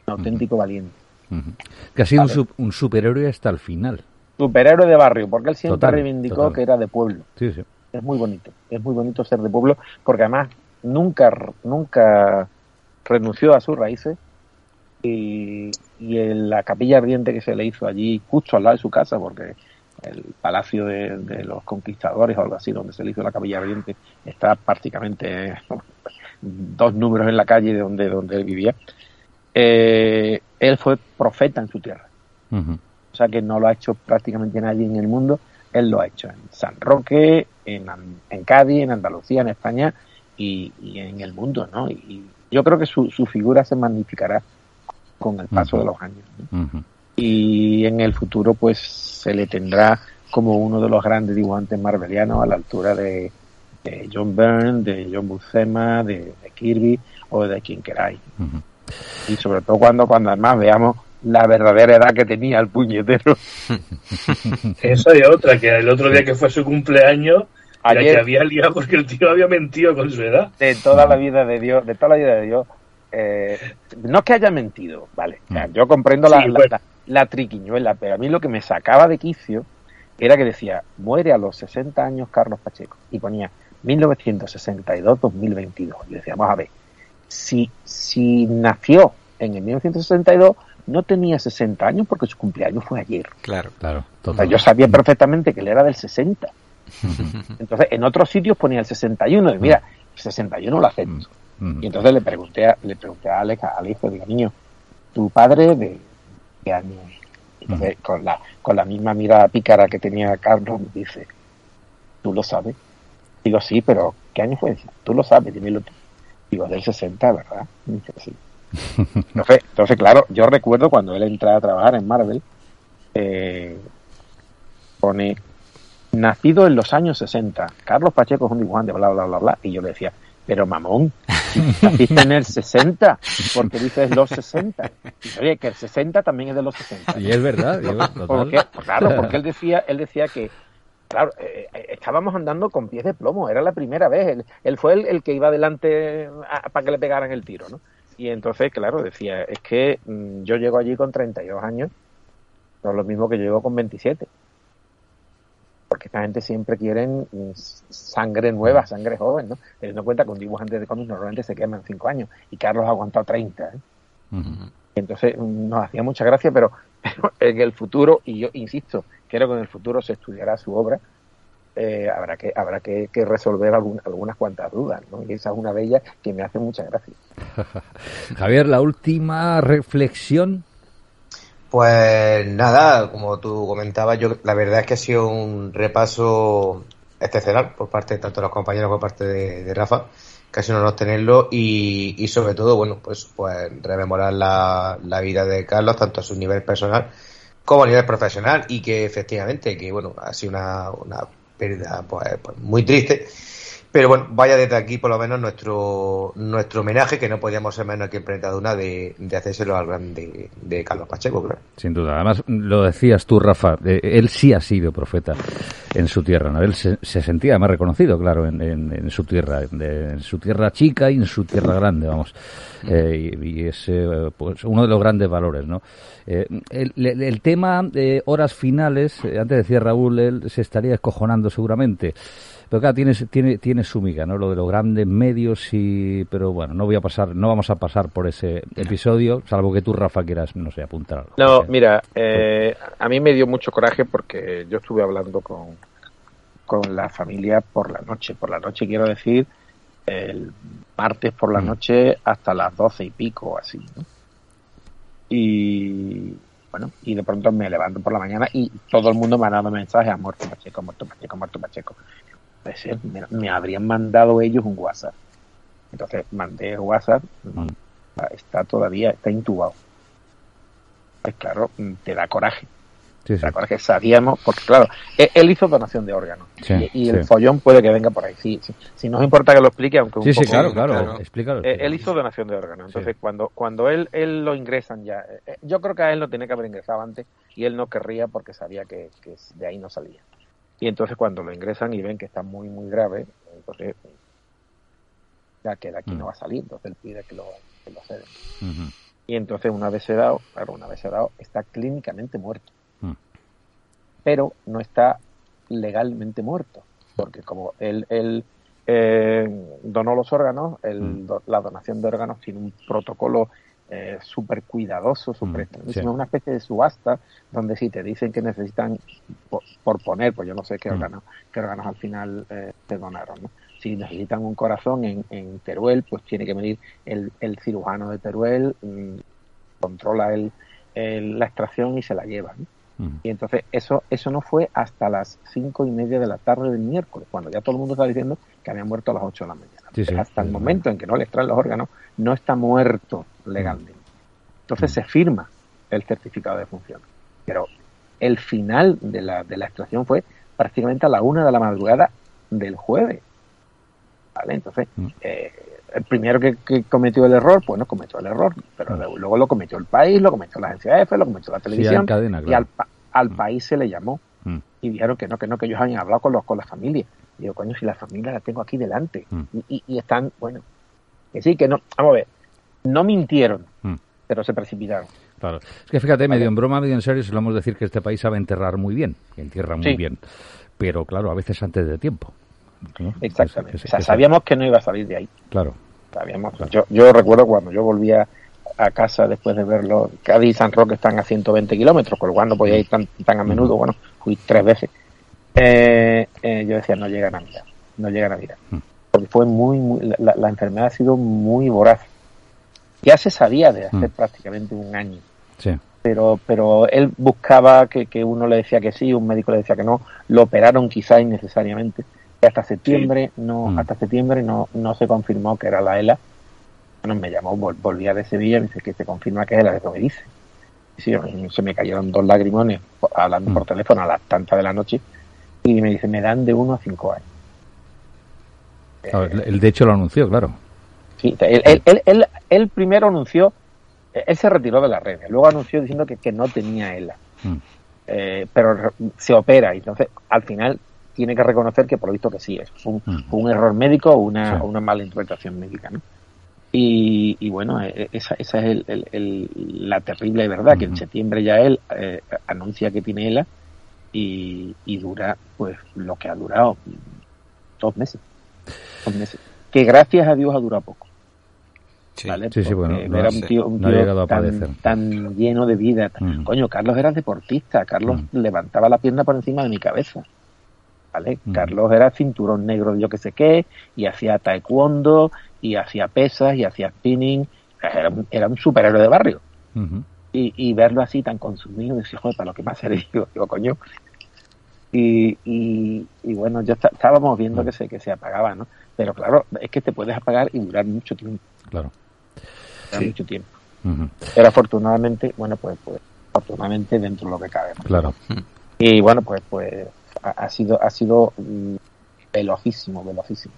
un auténtico valiente. Ujú. Que ha sido un, Vale. un superhéroe hasta el final. Superhéroe de barrio, porque él siempre Total, reivindicó total. que era de pueblo. Sí, sí. Es muy bonito, es muy bonito ser de pueblo, porque además nunca, nunca renunció a sus raíces y, y en la capilla ardiente que se le hizo allí, justo al lado de su casa, porque el palacio de, de los conquistadores o algo así, donde se le hizo la capilla ardiente, está prácticamente dos números en la calle de donde, donde él vivía. Eh, él fue profeta en su tierra. O sea que no lo ha hecho prácticamente nadie en el mundo. Él lo ha hecho en San Roque, en, en Cádiz, en Andalucía, en España y, y en el mundo, ¿no? Y, y yo creo que su, su figura se magnificará con el paso de los años. Y en el futuro, pues, se le tendrá como uno de los grandes dibujantes marvelianos a la altura de, de John Byrne, de John Buscema, de, de Kirby o de quien queráis. Y sobre todo cuando, cuando además veamos la verdadera edad que tenía el puñetero. Esa y otra, que el otro día que fue su cumpleaños, la Ayer- que había liado porque el tío había mentido con su edad. de toda la vida de Dios, de toda la vida de Dios, eh, no es que haya mentido, vale, o sea, yo comprendo la, Sí, la- bueno. la- la triquiñuela, pero a mí lo que me sacaba de quicio era que decía, muere a los 60 años Carlos Pacheco, y ponía 1962-2022, y decía, vamos a ver, si, si nació en el 1962, no tenía 60 años porque su cumpleaños fue ayer. Claro. Claro, O sea, total. yo sabía perfectamente que él era del 60. Entonces, en otros sitios ponía el 61. Y mira, el 61 lo acepto. Y entonces le pregunté a, le pregunté a Alex, al hijo, digo, niño, ¿tu padre de qué año es? Entonces, con la, con la misma mirada pícara que tenía Carlos, me dice, ¿tú lo sabes? Digo, sí, pero ¿qué año fue? Tú lo sabes, dímelo tú. Digo, del 60, ¿verdad? Dice, sí. Entonces, entonces, claro, yo recuerdo cuando él entraba a trabajar en Marvel, eh, pone nacido en los años 60. Carlos Pacheco es un dibujante, bla, bla, bla, bla. Y yo le decía, pero mamón, naciste en el 60, porque dices los 60. Y oye, que el 60 también es de los 60. Y es verdad. Porque, pues claro, porque él decía, él decía que, claro, eh, eh, estábamos andando con pies de plomo, era la primera vez. Él, él fue el, el que iba adelante a- para que le pegaran el tiro, ¿no? Y entonces, claro, decía, es que mm, yo llego allí con 32 años, no es lo mismo que yo llego con 27. Porque esta gente siempre quieren mm, sangre nueva, sangre joven, ¿no? Teniendo en cuenta que un dibujante de cómics normalmente se quema en 5 años y Carlos ha aguantado 30, ¿eh? Ujú. Entonces mm, nos hacía mucha gracia, pero, pero en el futuro, y yo insisto, creo que en el futuro se estudiará su obra, eh, habrá que habrá que, que resolver algún- algunas cuantas dudas, ¿no? Y esa es una de ellas que me hace mucha gracia. Javier, la última reflexión. Pues nada, como tú comentabas, yo la verdad es que ha sido un repaso excepcional por parte de tanto de los compañeros como por parte de, Rafa, casi un honor tenerlo y, y sobre todo, bueno, pues, pues rememorar la, la vida de Carlos, tanto a su nivel personal como a nivel profesional y que efectivamente, que bueno, ha sido una, una pérdida pues, pues, muy triste Pero bueno, vaya desde aquí por lo menos nuestro nuestro homenaje, que no podíamos ser menos aquí en Planeta Duna, de, de hacérselo al grande de Carlos Pacheco, claro. Sin duda. Además, lo decías tú, Rafa, eh, él sí ha sido profeta en su tierra. ¿no? Él se, se sentía más reconocido, claro, en, en- en su tierra, en, en su tierra chica y en su tierra grande, vamos. Eh, y, y es eh, pues uno de los grandes valores, ¿no? Eh, el, el- el tema de horas finales, eh, antes decía Raúl, él se estaría escojonando seguramente. Pero claro, tiene, tiene, tiene su miga, ¿no? Lo de los grandes medios y... Pero bueno, no voy a pasar, no vamos a pasar por ese episodio, salvo que tú, Rafa, quieras, no sé, apuntar algo. No, mira, eh, a mí me dio mucho coraje porque yo estuve hablando con, con la familia por la noche. Por la noche quiero decir el martes por la noche hasta las doce y pico, así. ¿no? Y bueno, y de pronto me levanto por la mañana y todo el mundo me ha dado mensajes, ha muerto Pacheco, muerto Pacheco, muerto Pacheco. Puede ser, me, me habrían mandado ellos un WhatsApp. Entonces mandé el WhatsApp, está todavía, está intubado. Pues claro, te da coraje. Sí, Te da coraje. Sabíamos, porque claro, él, él hizo donación de órganos. Sí, y y el follón puede que venga por ahí. Sí, sí. Si nos importa que lo explique, aunque un Sí, sí, claro, claro, explícalo. Eh, él hizo donación de órganos. Entonces, cuando, cuando él, él lo ingresan ya, eh, eh, yo creo que a él lo tenía que haber ingresado antes y él no querría porque sabía que, que de ahí no salía. Y entonces cuando lo ingresan y ven que está muy, muy grave, entonces ya que de aquí no va a salir, entonces él pide que lo, que lo ceden. Y entonces una vez sedado, claro, una vez sedado, está clínicamente muerto. Mm. Pero no está legalmente muerto. Porque como él, él eh, donó los órganos, el do- la donación de órganos tiene un protocolo eh, súper cuidadoso, súper extrañísimo, sí. una especie de subasta donde si te dicen que necesitan, por, por poner, pues yo no sé qué Mm. órganos, qué órganos al final eh, te donaron, ¿no? Si necesitan un corazón en, en Teruel, pues tiene que venir el, el cirujano de Teruel, mm, controla el, el- la extracción y se la lleva. ¿no? Y entonces eso eso no fue hasta las cinco y media de la tarde del miércoles, cuando ya todo el mundo estaba diciendo que había muerto a las 8 de la mañana. Sí, sí. hasta el momento en que no le extraen los órganos, no está muerto legalmente. Entonces se firma el certificado de función. Pero el final de la, de la extracción fue prácticamente a la una de la madrugada del jueves. ¿Vale? Entonces, eh, el primero que, que cometió el error, pues no cometió el error, pero luego- luego lo cometió el país, lo cometió la agencia EFE, lo cometió la televisión, cadena, y al, al país se le llamó Mm. y dijeron que no, que no, que ellos habían hablado con los con la familia. Digo, coño, si la familia la tengo aquí delante. Mm. Y, y- y están, bueno, que sí, que no, vamos a ver, no mintieron, Mm. pero se precipitaron. Claro. Es que fíjate, medio en broma, medio en serio, solemos decir que este país sabe enterrar muy bien, que entierra muy Sí. bien. Pero claro, a veces antes de tiempo. ¿no? Exactamente. O sea, sabíamos que no iba a salir de ahí. Claro. Sabíamos. Yo, yo recuerdo cuando yo volvía a casa después de verlo, Cádiz y San Roque están a 120 kilómetros, con lo cual no podía ir tan, tan a menudo. Bueno, fui tres veces. Eh, eh, yo decía, no llega a Navidad, no llega a Navidad. Porque fue muy, muy la, la enfermedad ha sido muy voraz. Ya se sabía de hace Mm. prácticamente un año Sí. pero pero él buscaba que, que uno le decía que sí, un médico le decía que no, lo operaron quizá innecesariamente. Y hasta septiembre no, Mm. hasta septiembre no, no se confirmó que era la ELA. Bueno, me llamó, vol- volvía de Sevilla y me dice que se confirma que es ELA, eso me dice. Y sí, se me cayeron dos lagrimones hablando Mm. por teléfono a las tantas de la noche y me dice, me dan de uno a cinco años. Claro, él- él de hecho lo anunció, claro. Sí, él, él, él, él- primero anunció, él se retiró de las redes, luego anunció diciendo que, que no tenía ELA. Mm. eh, pero se opera entonces al final tiene que reconocer que por lo visto que sí es un, Mm. un error médico o una, Sí. una mala interpretación médica ¿no? y, y bueno eh, esa, esa es el- el- el- la terrible verdad que en septiembre ya él eh, anuncia que tiene ELA y, y dura pues lo que ha durado dos meses dos meses que gracias a Dios ha durado poco ¿vale? Sí, sí, bueno, era ha- un tío, un no ha tío llegado a tan, padecer. tan lleno de vida. Mm. Coño, Carlos era deportista. Carlos levantaba la pierna por encima de mi cabeza. ¿Vale? Mm. Carlos era cinturón negro de yo que sé qué, y hacía taekwondo, y hacía pesas, y hacía spinning. Era, un- era un superhéroe de barrio. Y, y verlo así tan consumido, decía, joder, para lo que más eres, digo, digo, coño. Y, y, y bueno, ya está- estábamos viendo que se, que se apagaba, ¿no? Pero claro, es que te puedes apagar y durar mucho tiempo. Claro. durar mucho tiempo. Ujú. Pero afortunadamente, bueno, pues, pues afortunadamente dentro de lo que cabe. ¿no? Claro. Y bueno, pues pues ha, ha sido ha sido mm, velocísimo, velocísimo.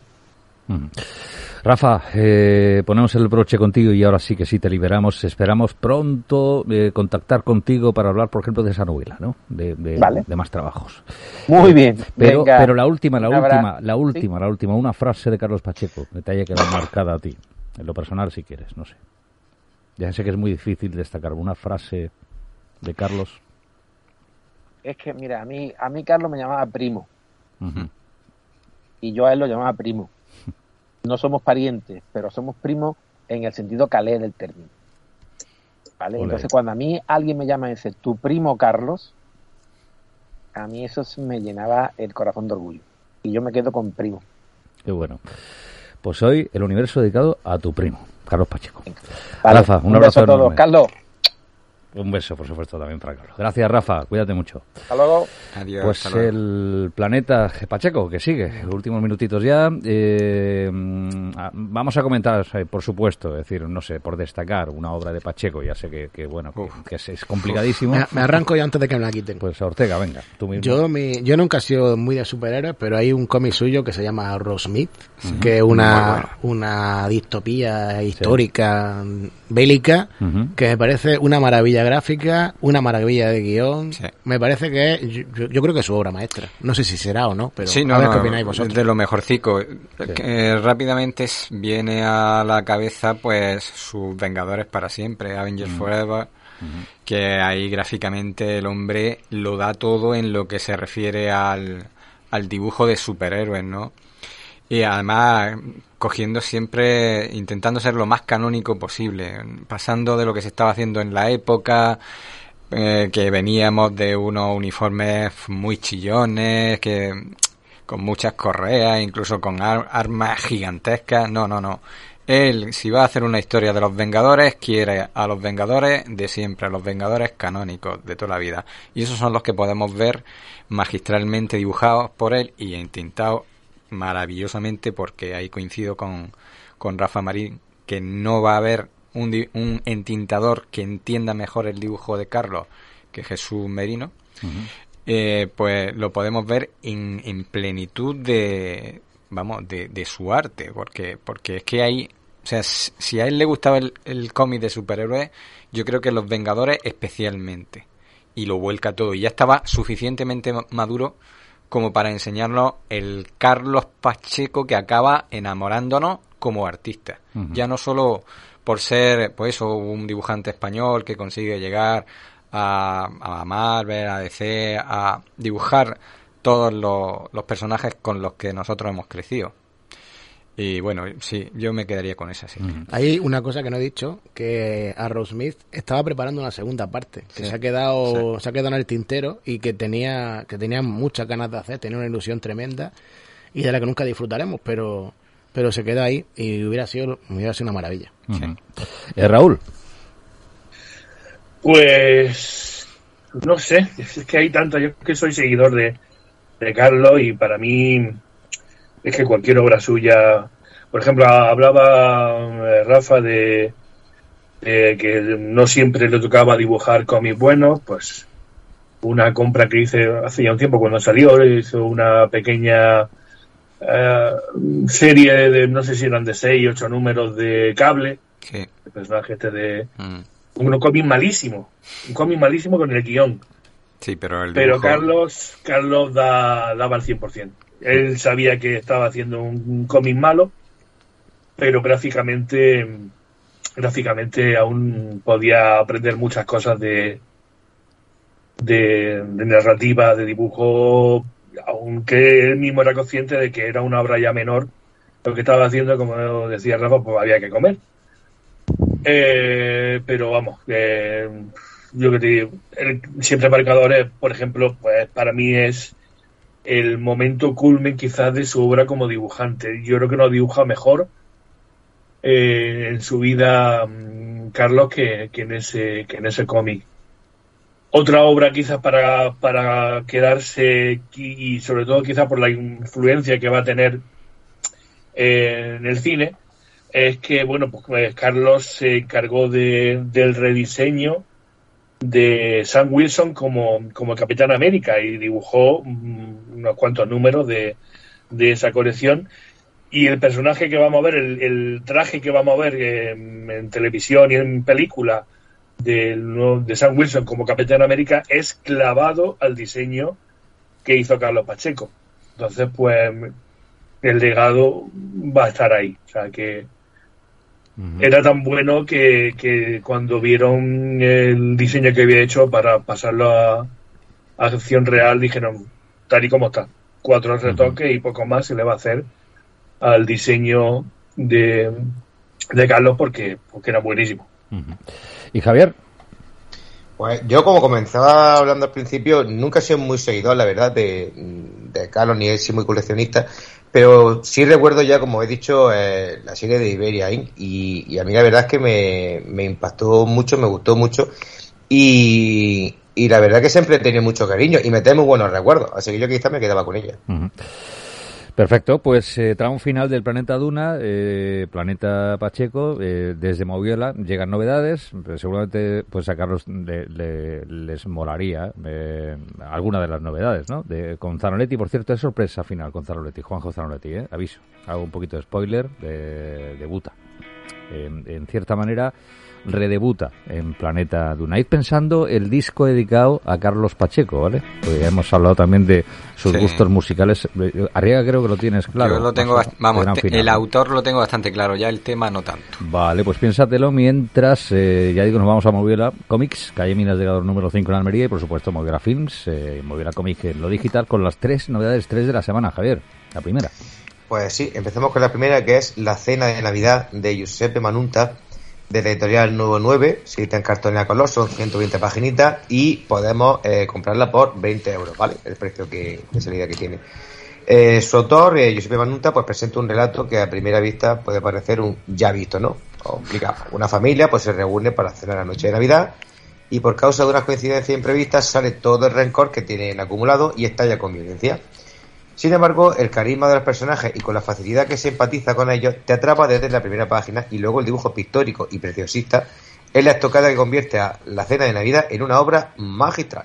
Rafa, eh, ponemos el broche contigo y ahora sí que sí te liberamos. Esperamos pronto eh, contactar contigo para hablar, por ejemplo, de esa novela, ¿no? De, de- Vale. de más trabajos. Muy bien. Pero, Venga. pero la última, la última, la última, la última, una frase de Carlos Pacheco que te haya quedado marcada a ti. En lo personal, si quieres, no sé. Ya sé que es muy difícil destacar una frase de Carlos. Es que, mira, a mí, a mí Carlos me llamaba primo y yo a él lo llamaba primo. No somos parientes, pero somos primos en el sentido calé del término. ¿Vale? Entonces, cuando a mí alguien me llama y dice, tu primo Carlos, a mí eso me llenaba el corazón de orgullo. Y yo me quedo con primo. Qué bueno. Pues hoy el universo dedicado a tu primo, Carlos Pacheco. Vale, Rafa, un, un abrazo a todos. Carlos, Un beso, por supuesto, también para Carlos. Gracias, Rafa. Cuídate mucho. hasta luego. Adiós. Pues hasta luego. el planeta Pacheco, que sigue, últimos minutitos ya. Eh, mm, ah, vamos a comentar, eh, por supuesto, es decir, no sé, por destacar una obra de Pacheco, ya sé que, que, bueno, que, que es, es complicadísimo. Me, me arranco ya antes de que me la quiten. Pues Ortega, venga, tú mismo. Yo, mi, yo nunca he sido muy de superhéroes, pero hay un cómic suyo que se llama Rosmith, que es una, una distopía histórica bélica, que me parece una maravilla gráfica, una maravilla de guion. Sí. Me parece que es, yo, yo- creo que es su obra maestra. No sé si será o no, pero sí, no, a ver no, qué opináis vosotros. de lo mejorcico. Rápidamente viene a la cabeza pues sus Vengadores para siempre, Avengers Forever, que ahí gráficamente el hombre lo da todo en lo que se refiere al, al dibujo de superhéroes, ¿no? Y además cogiendo siempre, intentando ser lo más canónico posible, pasando de lo que se estaba haciendo en la época, eh, que veníamos de unos uniformes muy chillones, que con muchas correas, incluso con ar- armas gigantescas. No, no, no. Él, si va a hacer una historia de los Vengadores, quiere a los Vengadores de siempre, a los Vengadores canónicos de toda la vida. Y esos son los que podemos ver magistralmente dibujados por él y entintados maravillosamente, porque ahí coincido con, con Rafa Marín, que no va a haber un, un entintador que entienda mejor el dibujo de Carlos que Jesús Merino. Eh, pues lo podemos ver en, en plenitud de vamos de, de su arte porque porque es que hay o sea si a él le gustaba el, el cómic de superhéroes yo creo que los Vengadores especialmente y lo vuelca todo y ya estaba suficientemente ma- maduro como para enseñarnos el Carlos Pacheco que acaba enamorándonos como artista ya no solo por ser pues eso un dibujante español que consigue llegar a, a Marvel, a DC, a dibujar todos los, los personajes con los que nosotros hemos crecido. Y bueno, sí, yo me quedaría con esa, sí. Hay una cosa que no he dicho, que Smith estaba preparando una segunda parte, que Sí. se ha quedado, se ha quedado en el tintero y que tenía, que tenía muchas ganas de hacer, tenía una ilusión tremenda y de la que nunca disfrutaremos, pero, pero se queda ahí y hubiera sido, hubiera sido una maravilla. Eh, Raúl, Pues no sé, es que hay tanto, yo que soy seguidor de, de Carlos y para mí es que cualquier obra suya, por ejemplo, hablaba eh, Rafa de, de que no siempre le tocaba dibujar cómics buenos, pues una compra que hice hace ya un tiempo cuando salió, hizo una pequeña eh, serie de, no sé si eran de seis, ocho números de cable, el personaje este de Mm. un cómic malísimo, un cómic malísimo con el guion. Sí, pero el Pero dibujo- Carlos, Carlos da, daba al 100%. Él sabía que estaba haciendo un, cómic malo, pero gráficamente, gráficamente aún podía aprender muchas cosas de, de, de narrativa, de dibujo, aunque él mismo era consciente de que era una obra ya menor. Lo que estaba haciendo, como decía Rafa, pues había que comer. Eh, pero vamos, eh, yo que te digo, el siempre marcadores, por ejemplo, pues para mí es el momento culmen quizás de su obra como dibujante. Yo creo que no dibuja mejor eh, en su vida mm, Carlos que, que en ese que en ese cómic. Otra obra quizás para, para quedarse y sobre todo quizás por la influencia que va a tener eh, en el cine es que bueno pues pues, Carlos se encargó de, del rediseño de Sam Wilson como, como Capitán América y dibujó mm, unos cuantos números de, de esa colección y el personaje que vamos a ver, el, traje que vamos a ver en, en televisión y en película nuevo- de Sam Wilson como Capitán América es clavado al diseño que hizo Carlos Pacheco. Entonces, pues el legado va a estar ahí. O sea que era tan bueno que, que cuando vieron el diseño que había hecho para pasarlo a, a acción real, dijeron, tal y como está, cuatro retoques y poco más se le va a hacer al diseño de, de Carlos porque, porque era buenísimo. ¿Y Javier? Pues yo, como comenzaba hablando al principio, nunca he sido muy seguidor, la verdad, de, de Carlos, ni he sido muy coleccionista, pero sí recuerdo ya, como he dicho, eh, la serie de Iberia Inc. Y, a mí la verdad es que me, me impactó mucho, me gustó mucho, y, y la verdad que siempre he tenido mucho cariño y me trae muy buenos recuerdos, así que yo quizás me quedaba con ella. Perfecto, pues eh, tramo final del Planeta Duna, eh, Planeta Pacheco, eh, desde Moviola llegan novedades, seguramente pues a Carlos le- le- les molaría eh, alguna de las novedades, ¿no? De, con Zanoletti, por cierto, es sorpresa final con Zanoletti, Juanjo Zanoletti, ¿eh? aviso, hago un poquito de spoiler, de, debuta. En, en cierta manera redebuta en Planeta Duna. Id pensando el disco dedicado a Carlos Pacheco, ¿vale? Porque ya hemos hablado también de sus Sí. gustos musicales. Arriaga creo que lo tienes claro. Yo lo tengo, o- vamos, te- el autor lo tengo bastante claro, ya el tema no tanto. Vale, pues piénsatelo mientras, eh, ya digo, nos vamos a Moviera Comics, calle Minas de Gador número 5 en Almería y por supuesto Moviera Films, eh, Moviera Comics en lo digital con las tres novedades, tres de la semana, Javier. La primera. Pues sí, empezamos con la primera, que es La Cena de Navidad de Giuseppe Manunta, de la editorial Nuevo 9, se edita en cartón color, son 120 paginitas y podemos eh, comprarla por 20 euros, ¿vale? El precio que, de salida que tiene. Eh, su autor, eh, Giuseppe pues presenta un relato que a primera vista puede parecer un ya visto, ¿no? Complicado. Una familia pues se reúne para cenar la noche de Navidad y por causa de unas coincidencias imprevistas sale todo el rencor que tienen acumulado y estalla con violencia. Sin embargo, el carisma de los personajes y con la facilidad que se empatiza con ellos te atrapa desde la primera página y luego el dibujo pictórico y preciosista es la estocada que convierte a la cena de Navidad en una obra magistral.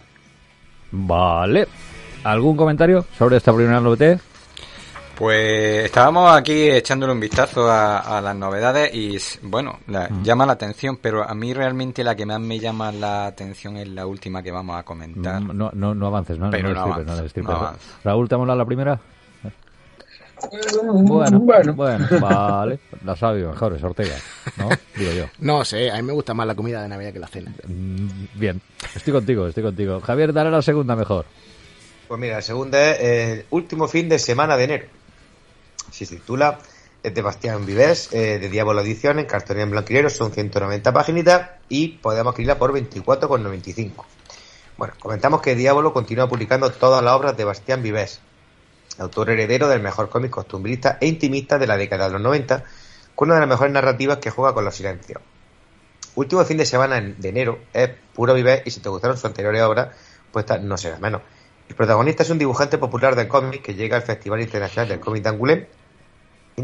Vale. ¿Algún comentario sobre esta primera novedad? Pues estábamos aquí echándole un vistazo a, a las novedades y bueno, la- llama la atención, pero a mí realmente la que más me llama la atención es la última que vamos a comentar. No, no, no avances, ¿no? Pero no, no avanzo, no destripes. no avanzo. Raúl, ¿te ha molado la primera? Bueno, bueno, vale. La sabio mejor, es Ortega, ¿no? Digo yo. No sé, a mí me gusta más la comida de Navidad que la cena. Mm, Bien, estoy contigo, estoy contigo. Javier, dale la segunda mejor. Pues mira, la segunda es el último fin de semana de enero. Se titula. Es de Bastián Vives, eh, de Diablo Edición, en cartonía en blanco son 190 paginitas y podemos adquirirla por 24,95. Bueno, comentamos que Diablo continúa publicando todas las obras de Bastián Vives, autor heredero del mejor cómic costumbrista e intimista de la década de los 90, con una de las mejores narrativas que juega con los silencios. Último fin de semana de enero es puro Vives y si te gustaron sus anteriores obras, pues no será menos. El protagonista es un dibujante popular del cómic que llega al Festival Internacional del Cómic de Angoulême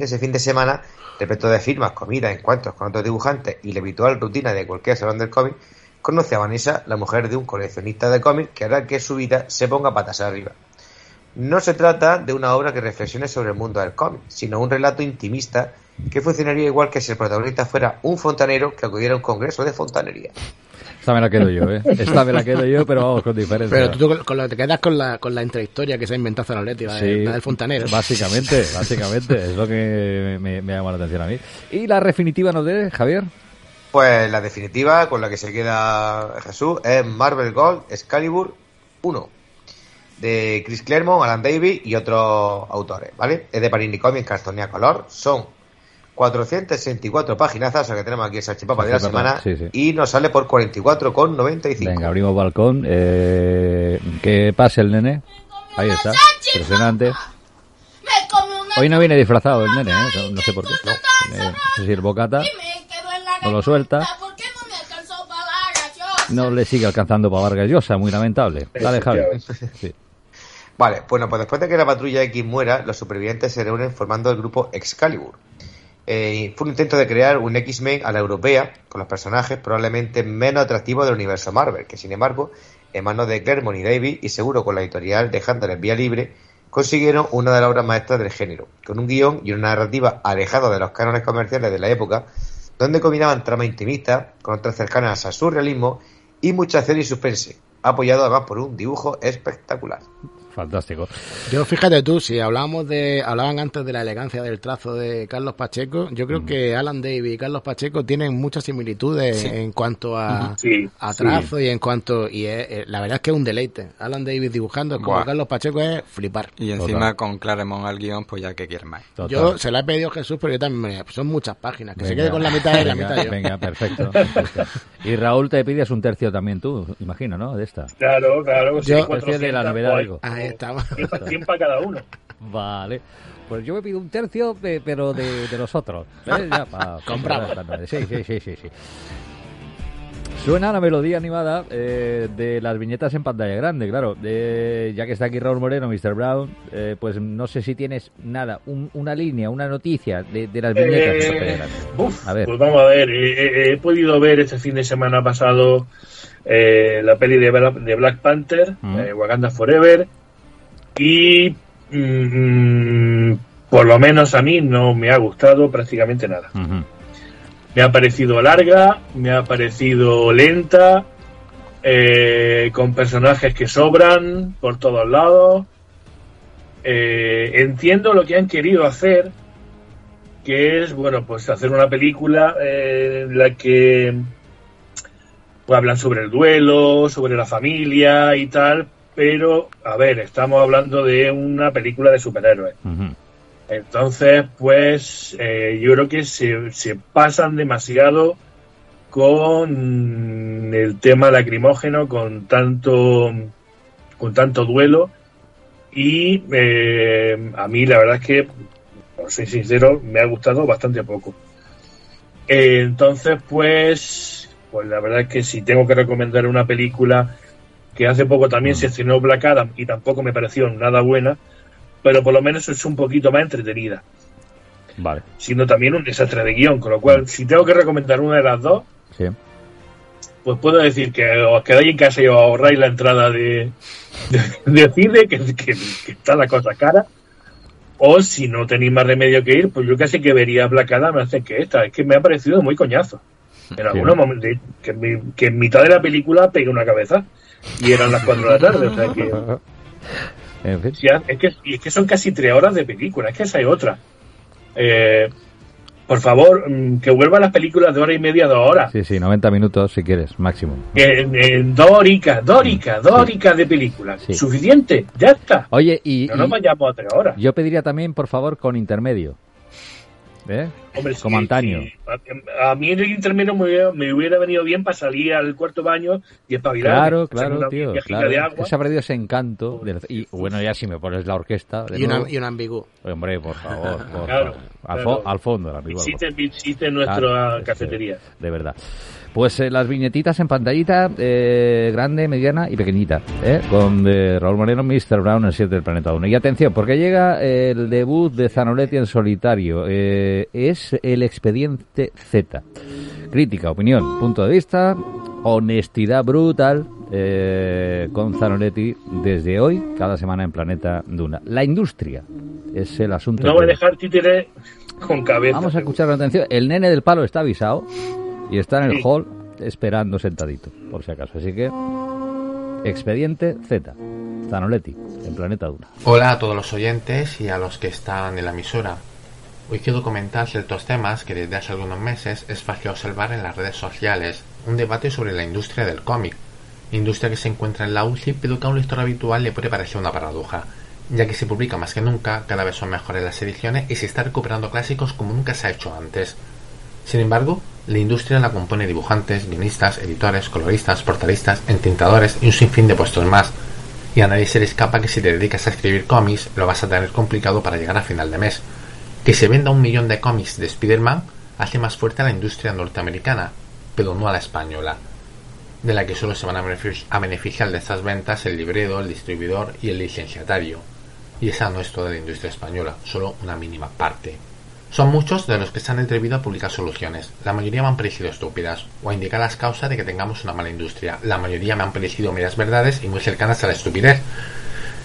ese fin de semana, respecto de firmas, comidas, encuentros con otros dibujantes y la habitual rutina de cualquier salón del cómic, conoce a Vanessa, la mujer de un coleccionista de cómics que hará que su vida se ponga patas arriba. No se trata de una obra que reflexione sobre el mundo del cómic, sino un relato intimista que funcionaría igual que si el protagonista fuera un fontanero que acudiera a un congreso de fontanería. Esta me la quedo yo, ¿eh? Esta me la quedo yo, pero vamos, con diferencia. Pero tú con, con lo- te quedas con la, con la intrahistoria que se ha inventado Zanoletti, la, de- Sí, la del fontanero. Básicamente, básicamente, es lo que me, me llama la atención a mí. ¿Y la definitiva nos dé, Javier? Pues la definitiva con la que se queda Jesús es Marvel Gold Excalibur 1 de Chris Claremont, Alan Davis y otros autores, ¿vale? Es de Panini Comics, cartonía color, son 464 páginas, o sea que tenemos aquí el salchipapa de la semana sí, sí. y nos sale por 44,95. Venga, abrimos balcón. Eh, que pase el nene. Ahí está. Impresionante. Hoy no viene disfrazado el nene, ¿eh? No- sé por qué. No sé si el bocata no lo suelta. No le sigue alcanzando para Vargas Llosa, muy lamentable. Dale, Javi. Sí. Vale, bueno, pues después de que la patrulla X muera, los supervivientes se reúnen formando el grupo Excalibur. Eh, fue un intento de crear un X-Men a la europea, con los personajes probablemente menos atractivos del universo Marvel, que sin embargo, en manos de Claremont y Davis, y seguro con la editorial dejándoles vía libre, consiguieron una de las obras maestras del género, con un guion y una narrativa alejada de los cánones comerciales de la época, donde combinaban trama intimista con otras cercanas al surrealismo y mucha acción y suspense, apoyado además por un dibujo espectacular. Fantástico. Yo fíjate tú, si hablamos de, hablaban antes de la elegancia del trazo de Carlos Pacheco, yo creo que Alan Davis y Carlos Pacheco tienen muchas similitudes Sí. en cuanto a, Sí, a sí. trazo y en cuanto y es- eh, la verdad es que es un deleite. Alan Davis dibujando como Buah. Carlos Pacheco es flipar. Y encima con Claremont al guion, pues ya que quieres más. Yo se la he pedido a Jesús, pero yo también me- son muchas páginas, que se Venga. quede con la mitad y la Venga, mitad yo. Venga, perfecto. perfecto. Y Raúl, te pides un tercio también tú, imagino, ¿no? De esta. Claro, claro. sí, Yo- 400, Tercio de la novedad, pues, digo. Ahí estamos. 100 para cada uno. Vale. Pues yo me pido un tercio, de- pero de, de los otros. ¿eh? Ya, pa- Compramos. pa- Sí, sí, sí, sí, sí. Suena la melodía animada eh, de las viñetas en pantalla grande, claro. Eh, ya que está aquí Raúl Moreno, Mr. Brown, eh, pues no sé si tienes nada, un- una línea, una noticia de, de las viñetas en pantalla Eh, grande. uf, A ver. Pues vamos a ver, eh, eh, he podido ver este fin de semana pasado eh, la peli de, Bla- de Black Panther, Mm. eh, Wakanda Forever, y mm, por lo menos a mí no me ha gustado prácticamente nada. Me ha parecido larga, me ha parecido lenta, eh, con personajes que sobran por todos lados. Eh, entiendo lo que han querido hacer, que es, bueno, pues hacer una película eh, en la que pues, hablan sobre el duelo, sobre la familia y tal, pero, a ver, estamos hablando de una película de superhéroes. Entonces, pues eh, yo creo que se, se pasan demasiado con el tema lacrimógeno, con tanto, con tanto duelo. Y eh, a mí la verdad es que, por ser sincero, me ha gustado bastante poco. Eh, entonces, pues, pues la verdad es que si tengo que recomendar una película que hace poco también se estrenó Black Adam y tampoco me pareció nada buena, pero por lo menos es un poquito más entretenida, Vale, sino también un desastre de guion, con lo cual si tengo que recomendar una de las dos, sí. pues puedo decir que os quedáis en casa y os ahorráis la entrada de, de, de cine, que, que- que está la cosa cara, o si no tenéis más remedio que ir, pues yo casi que vería Black Adam antes que esta, es que me ha parecido muy coñazo. En algunos momentos, que, que en mitad de la película pegué una cabeza y eran las 4 de la tarde, o sea que... En fin. Es que, es que son casi tres horas de película, es que esa hay otra. Eh, por favor, mm, que vuelvan las películas de hora y media, dos horas. Sí, sí, 90 minutos si quieres, máximo. En, en dos horicas, dos horicas, dos horicas de película. Sí. Suficiente, ya está. Oye, y, No nos y vayamos a tres horas. yo pediría también, por favor, con intermedio. ¿Eh? Hombre, Como sí, antaño. sí. A, a mí en el intermedio me hubiera, me hubiera venido bien para salir al cuarto baño y espabilar. Claro, claro, tío. Claro. de agua. Se ha perdido ese encanto. del- y bueno, ya si me pones la orquesta. de Y una, y un ambigú. Hombre, por favor. por Claro, favor. Al, claro. fo- al fondo, la amigo. Visite, visite nuestra Claro, es que- cafetería. De verdad. Pues eh, las viñetitas en pantallita, eh, grande, mediana y pequeñita, ¿eh? con eh, Raúl Moreno, Mr. Brown, el 7 del Planeta 1. Y atención, porque llega el debut de Zanoletti en solitario. Eh, es el expediente Z. Crítica, opinión, punto de vista, honestidad brutal eh, con Zanoletti desde hoy, cada semana en Planeta Duna. La industria es el asunto. No voy a dejar títere con cabeza. Vamos a escuchar con atención. El nene del palo está avisado y está en el Sí. hall esperando sentadito, por si acaso. Así que, expediente Z. Zanoletti, en Planeta Duna. Hola a todos los oyentes y a los que están en la emisora. Hoy quiero comentar ciertos temas que desde hace algunos meses es fácil observar en las redes sociales. Un debate sobre la industria del cómic. Industria que se encuentra en la UCI pero que a un lector habitual le puede parecer una paradoja. Ya que se publica más que nunca, cada vez son mejores las ediciones y se está recuperando clásicos como nunca se ha hecho antes. Sin embargo, la industria la compone dibujantes, guionistas, editores, coloristas, portalistas, entintadores y un sinfín de puestos más. Y a nadie se le escapa que si te dedicas a escribir cómics lo vas a tener complicado para llegar a final de mes. Que se venda un millón de cómics de Spider-Man hace más fuerte a la industria norteamericana, pero no a la española, de la que solo se van a benefici- a beneficiar de estas ventas el librero, el distribuidor y el licenciatario. Y esa no es toda la industria española, solo una mínima parte. Son muchos de los que se han atrevido a publicar soluciones. La mayoría me han parecido estúpidas, o a indicar las causas de que tengamos una mala industria. La mayoría me han parecido medias verdades y muy cercanas a la estupidez.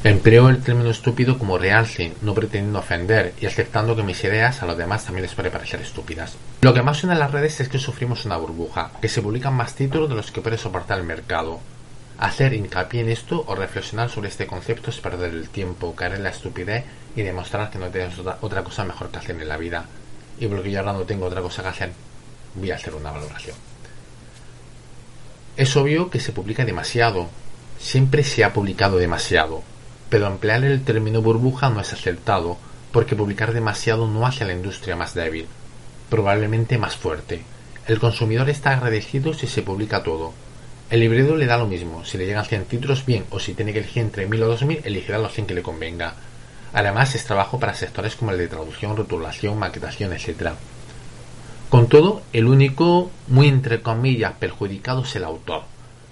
Empleo el término estúpido como realce, no pretendiendo ofender y aceptando que mis ideas a los demás también les puede parecer estúpidas. Lo que más suena en las redes es que sufrimos una burbuja, que se publican más títulos de los que puede soportar el mercado. Hacer hincapié en esto o reflexionar sobre este concepto es perder el tiempo, caer en la estupidez y demostrar que no tienes otra, cosa mejor que hacer en la vida. Y porque yo ahora no tengo otra cosa que hacer, voy a hacer una valoración. Es obvio que se publica demasiado, siempre se ha publicado demasiado, pero emplear el término burbuja no es acertado, porque publicar demasiado no hace a la industria más débil, probablemente más fuerte. El consumidor está agradecido si se publica todo. El librero le da lo mismo, si le llegan 100 títulos bien, o si tiene que elegir entre 1000 o 2000, elegirá los 100 que le convenga. Además, es trabajo para sectores como el de traducción, rotulación, maquetación, etc. Con todo, el único, muy entre comillas, perjudicado es el autor.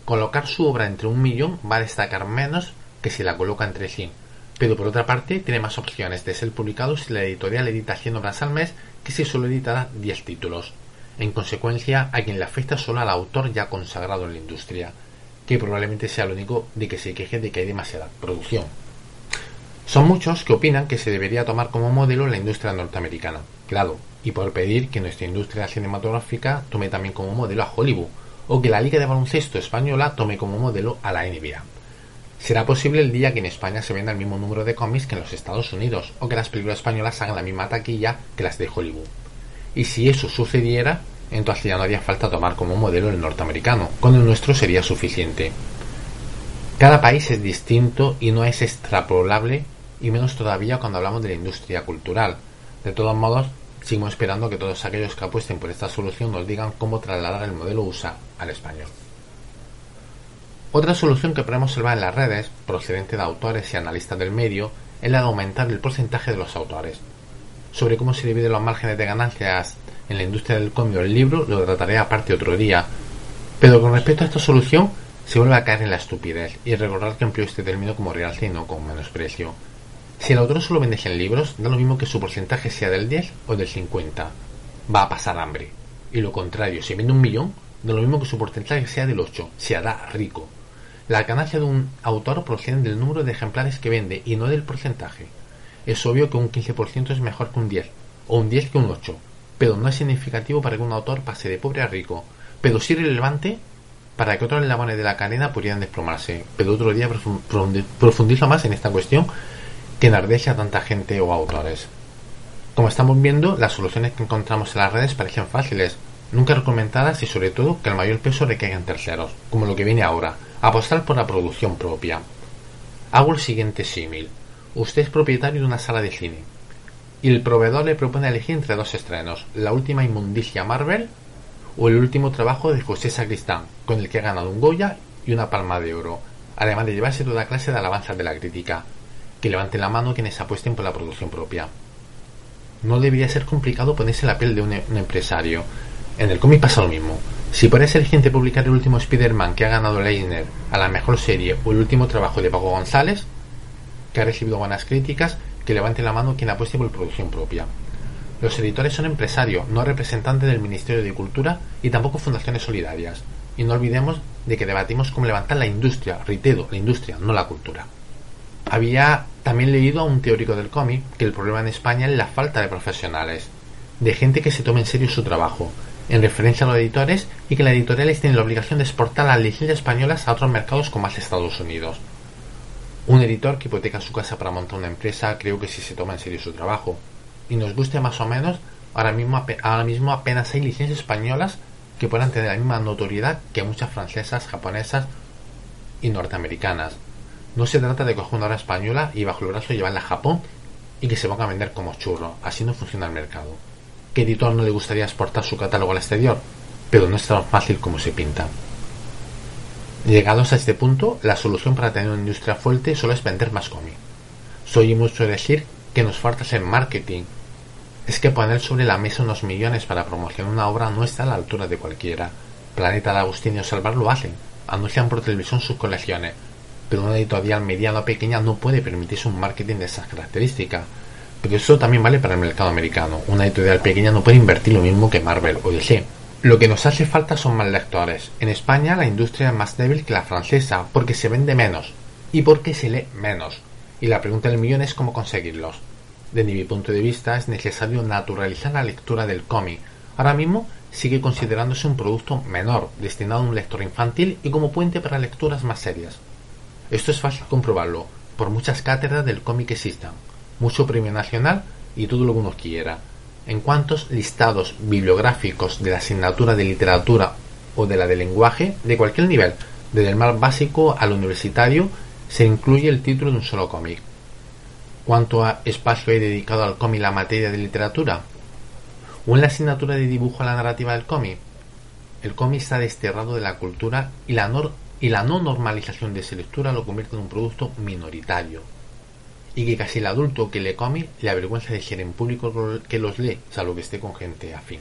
Colocar su obra entre un millón va a destacar menos que si la coloca entre 100. Pero por otra parte, tiene más opciones de ser publicado si la editorial edita 100 obras al mes que si solo editará 10 títulos. En consecuencia, a quien le afecta solo al autor ya consagrado en la industria, que probablemente sea el único de que se queje de que hay demasiada producción. Son muchos que opinan que se debería tomar como modelo la industria norteamericana, claro, y por pedir que nuestra industria cinematográfica tome también como modelo a Hollywood, o que la Liga de Baloncesto Española tome como modelo a la NBA. Será posible el día que en España se venda el mismo número de cómics que en los Estados Unidos, o que las películas españolas hagan la misma taquilla que las de Hollywood. Y si eso sucediera, entonces ya no haría falta tomar como modelo el norteamericano, con el nuestro sería suficiente. Cada país es distinto y no es extrapolable, y menos todavía cuando hablamos de la industria cultural. De todos modos, sigo esperando que todos aquellos que apuesten por esta solución nos digan cómo trasladar el modelo USA al español. Otra solución que podemos observar en las redes, procedente de autores y analistas del medio, es la de aumentar el porcentaje de los autores. Sobre cómo se dividen los márgenes de ganancias en la industria del cómic o el libro lo trataré aparte otro día. Pero con respecto a esta solución, se vuelve a caer en la estupidez y recordar que empleo este término como realce y no con menosprecio. Si el autor solo vende 100 libros, da lo mismo que su porcentaje sea del 10 o del 50. Va a pasar hambre. Y lo contrario, si vende un millón, da lo mismo que su porcentaje sea del 8. Se hará rico. La ganancia de un autor procede del número de ejemplares que vende y no del porcentaje. Es obvio que un 15% es mejor que un 10, o un 10 que un 8, pero no es significativo para que un autor pase de pobre a rico, pero sí relevante para que otros eslabones de la cadena pudieran desplomarse. Pero otro día profundizo más en esta cuestión que enardece a tanta gente o autores. Como estamos viendo, las soluciones que encontramos en las redes parecen fáciles, nunca recomendadas y sobre todo que el mayor peso recaiga en terceros, como lo que viene ahora, apostar por la producción propia. Hago el siguiente símil. Usted es propietario de una sala de cine y el proveedor le propone elegir entre dos estrenos, la última inmundicia Marvel o el último trabajo de José Sacristán, con el que ha ganado un Goya y una palma de oro, además de llevarse toda clase de alabanzas de la crítica. Que levante la mano quienes apuesten por la producción propia. No debería ser complicado ponerse la piel de un, un empresario. En el cómic pasa lo mismo. Si por ser gente publicar el último Spider-Man que ha ganado Leisner a la mejor serie o el último trabajo de Paco González, que ha recibido buenas críticas, que levante la mano quien apueste por producción propia. Los editores son empresarios, no representantes del Ministerio de Cultura y tampoco fundaciones solidarias. Y no olvidemos de que debatimos cómo levantar la industria, reitero, la industria, no la cultura. Había también leído a un teórico del cómic que el problema en España es la falta de profesionales, de gente que se tome en serio su trabajo, en referencia a los editores y que las editoriales tienen la obligación de exportar las licencias españolas a otros mercados como más Estados Unidos. Un editor que hipoteca su casa para montar una empresa creo que sí se toma en serio su trabajo. Y nos guste más o menos, ahora mismo, ahora mismo apenas hay licencias españolas que puedan tener la misma notoriedad que muchas francesas, japonesas y norteamericanas. No se trata de coger una obra española y bajo el brazo llevarla a Japón y que se ponga a vender como churro. Así no funciona el mercado. ¿Qué editor no le gustaría exportar su catálogo al exterior? Pero no es tan fácil como se pinta. Llegados a este punto, la solución para tener una industria fuerte solo es vender más cómic. Soy mucho decir que nos falta ser marketing. Es que poner sobre la mesa unos millones para promocionar una obra no está a la altura de cualquiera. Planeta de Agustín y Salvar lo hacen. Anuncian por televisión sus colecciones. Pero una editorial mediana o pequeña no puede permitirse un marketing de esas características. Pero eso también vale para el mercado americano. Una editorial pequeña no puede invertir lo mismo que Marvel o DC. Lo que nos hace falta son más lectores. En España la industria es más débil que la francesa porque se vende menos y porque se lee menos. y la pregunta del millón es cómo conseguirlos. Desde mi punto de vista es necesario naturalizar la lectura del cómic. Ahora mismo sigue considerándose un producto menor, destinado a un lector infantil y como puente para lecturas más serias. Esto es fácil comprobarlo, por muchas cátedras del cómic que existan, mucho premio nacional y todo lo que uno quiera. En cuantos listados bibliográficos de la asignatura de literatura o de la de lenguaje, de cualquier nivel, desde el más básico al universitario, se incluye el título de un solo cómic. ¿Cuánto espacio hay dedicado al cómic la materia de literatura? ¿O en la asignatura de dibujo a la narrativa del cómic? El cómic está desterrado de la cultura y la, y la no normalización de su lectura lo convierte en un producto minoritario. Y que casi el adulto que lee cómic le avergüenza de ser en público que los lee, salvo que esté con gente afín.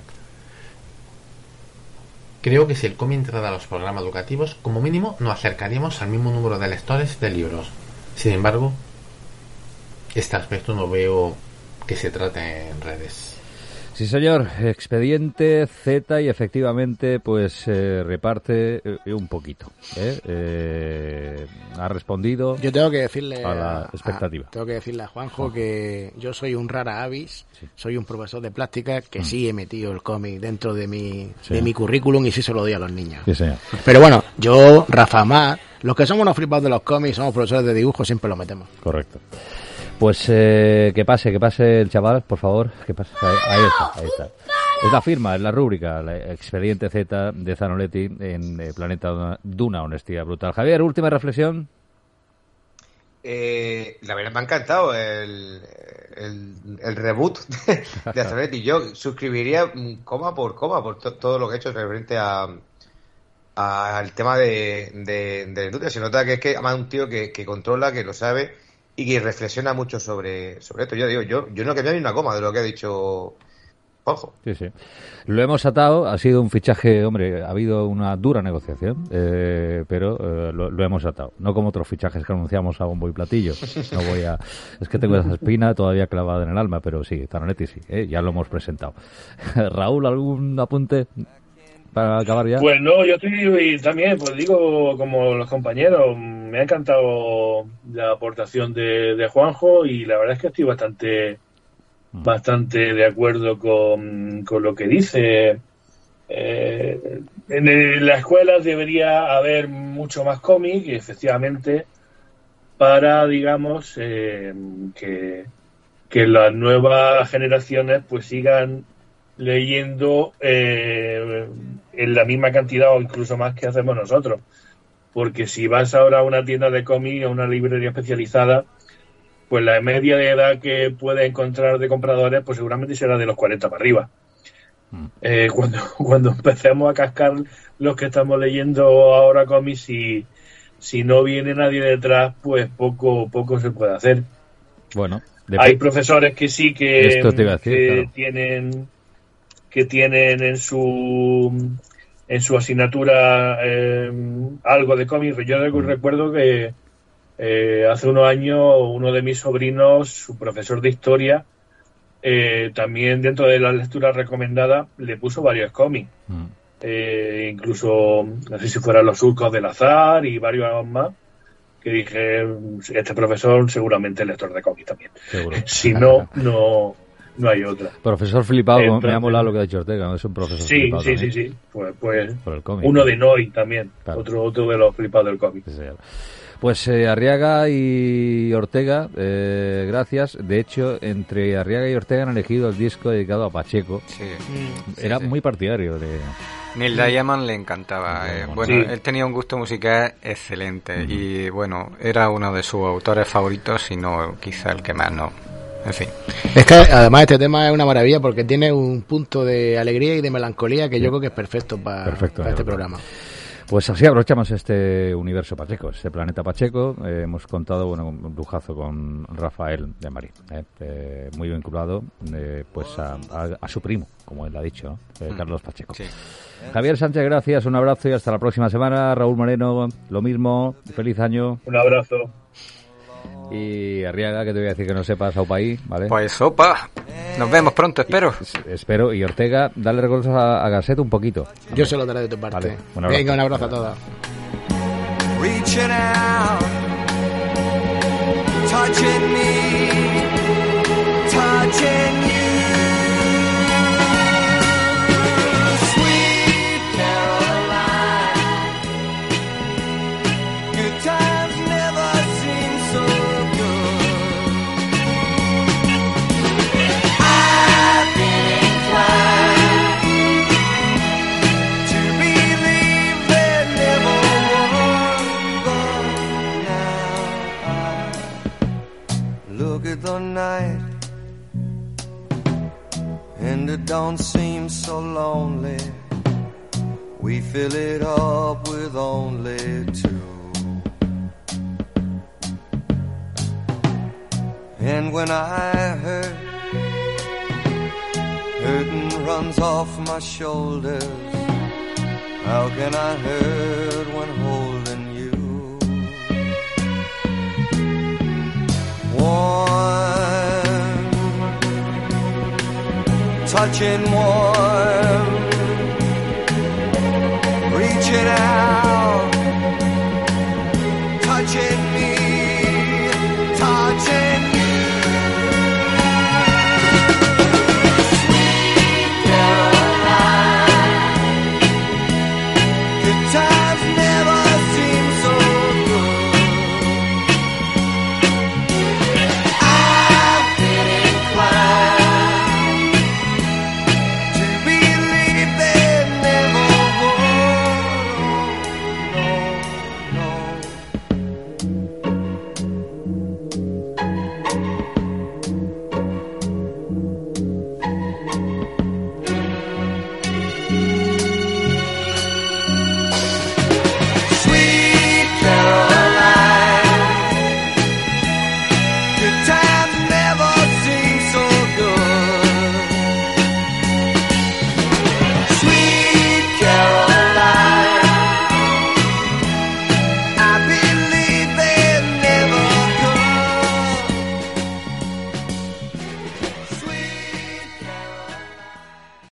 Creo que si el cómic entrara a los programas educativos, como mínimo nos acercaríamos al mismo número de lectores de libros. Sin embargo, este aspecto no veo que se trate en redes. Sí, señor. Expediente Z y efectivamente, pues eh, reparte eh, un poquito. ¿eh? Eh, ha respondido Yo tengo que decirle a la a- expectativa. tengo que decirle a Juanjo que yo soy un rara avis, soy un profesor de plástica que sí he metido el cómic dentro de mi, Mm. Sí. de mi currículum y sí se lo doy a los niños. Sí, señor. Pero bueno, yo, Rafa Mar, los que somos unos flipados de los cómics, somos profesores de dibujo, siempre lo metemos. Correcto. Pues eh, que pase, que pase el chaval, por favor. Que pase. Ahí, está, ahí está. Es la firma, es la rúbrica, la expediente Z de Zanoletti en eh, Planeta Duna- honestidad brutal. Javier, última reflexión. Eh, la verdad me ha encantado el, el, reboot de, de Azaretti. Yo suscribiría mm, coma por coma por to- todo lo que he hecho referente a al tema de, de, de la industria. Se nota que es que además un tío que, que controla, que lo sabe y que reflexiona mucho sobre, sobre esto. Yo digo, yo, yo no cambiado ni una coma de lo que ha dicho Juanjo. Sí, sí. Lo hemos atado, ha sido un fichaje, hombre, ha habido una dura negociación, eh, pero eh, lo, lo hemos atado. No como otros fichajes que anunciamos a bombo y platillo. No voy a... Es que tengo esa espina todavía clavada en el alma, pero sí, Zanonetti sí, eh, ya lo hemos presentado. Raúl, ¿algún apunte para acabar ya? Pues no, yo estoy también, pues digo, como los compañeros, me ha encantado la aportación de, de Juanjo y la verdad es que estoy bastante bastante de acuerdo con, con lo que dice. Eh, en el- las escuelas debería haber mucho más cómic efectivamente para, digamos, eh, que, que las nuevas generaciones pues sigan leyendo eh, en la misma cantidad o incluso más que hacemos nosotros. Porque si vas ahora a una tienda de cómic, a una librería especializada, pues la media de edad que puedes encontrar de compradores, pues seguramente será de los 40 para arriba. Eh, cuando, cuando empecemos a cascar los que estamos leyendo ahora cómics, si, si no viene nadie detrás, pues poco, poco se puede hacer. Bueno, Hay profesores que sí que, decir, claro. tienen que tienen en su en su asignatura eh, algo de cómics. Yo Mm. recuerdo que eh, hace unos años uno de mis sobrinos, su profesor de historia, eh, también dentro de la lectura recomendada le puso varios cómics. Mm. Eh, incluso, no sé si fueran los surcos del azar y varios más, que dije, este profesor seguramente es lector de cómics también. Seguro. Si no, no, no hay otra. Profesor flipado, me ha molado lo que ha dicho Ortega, ¿no? es un profesor Sí, flipado. sí, sí, también. sí. Pues, pues Por el cómic. uno de Noy también, Claro. otro, otro de los flipados del cómic. Pues eh, Arriaga y Ortega, eh, gracias. De hecho, entre Arriaga y Ortega han elegido el disco dedicado a Pacheco. Era muy partidario de... Neil Diamond le encantaba. eh, bueno, Sí. él tenía un gusto musical excelente y bueno, era uno de sus autores favoritos, y no quizá el que más no. En fin. Es que además este tema es una maravilla porque tiene un punto de alegría y de melancolía que yo creo que es perfecto para, Perfecto, para este programa. Pues así abrochamos este universo Pacheco, este planeta Pacheco. Eh, hemos contado bueno, un lujazo con Rafael de Marí, eh, eh, muy vinculado eh, pues a, a- a su primo, como él ha dicho, ¿no? Eh, Mm. Carlos Pacheco. Javier Sánchez, gracias, un abrazo y hasta la próxima semana. Raúl Moreno, lo mismo, feliz año. Un abrazo. Y Arriaga, que te voy a decir que no sepas au país, ¿vale? Pues opa, nos vemos pronto, espero. Espero. Y Ortega, dale recuerdos a, a Gasset un poquito. Yo se lo daré de tu parte. Vale, un abrazo. Venga, un abrazo a todos. reaching out, touching me, touching you. It don't seem so lonely. We fill it up with only two. And when I hurt, hurting runs off my shoulders. How can I hurt when holding you? Warm, touching warm, reaching out.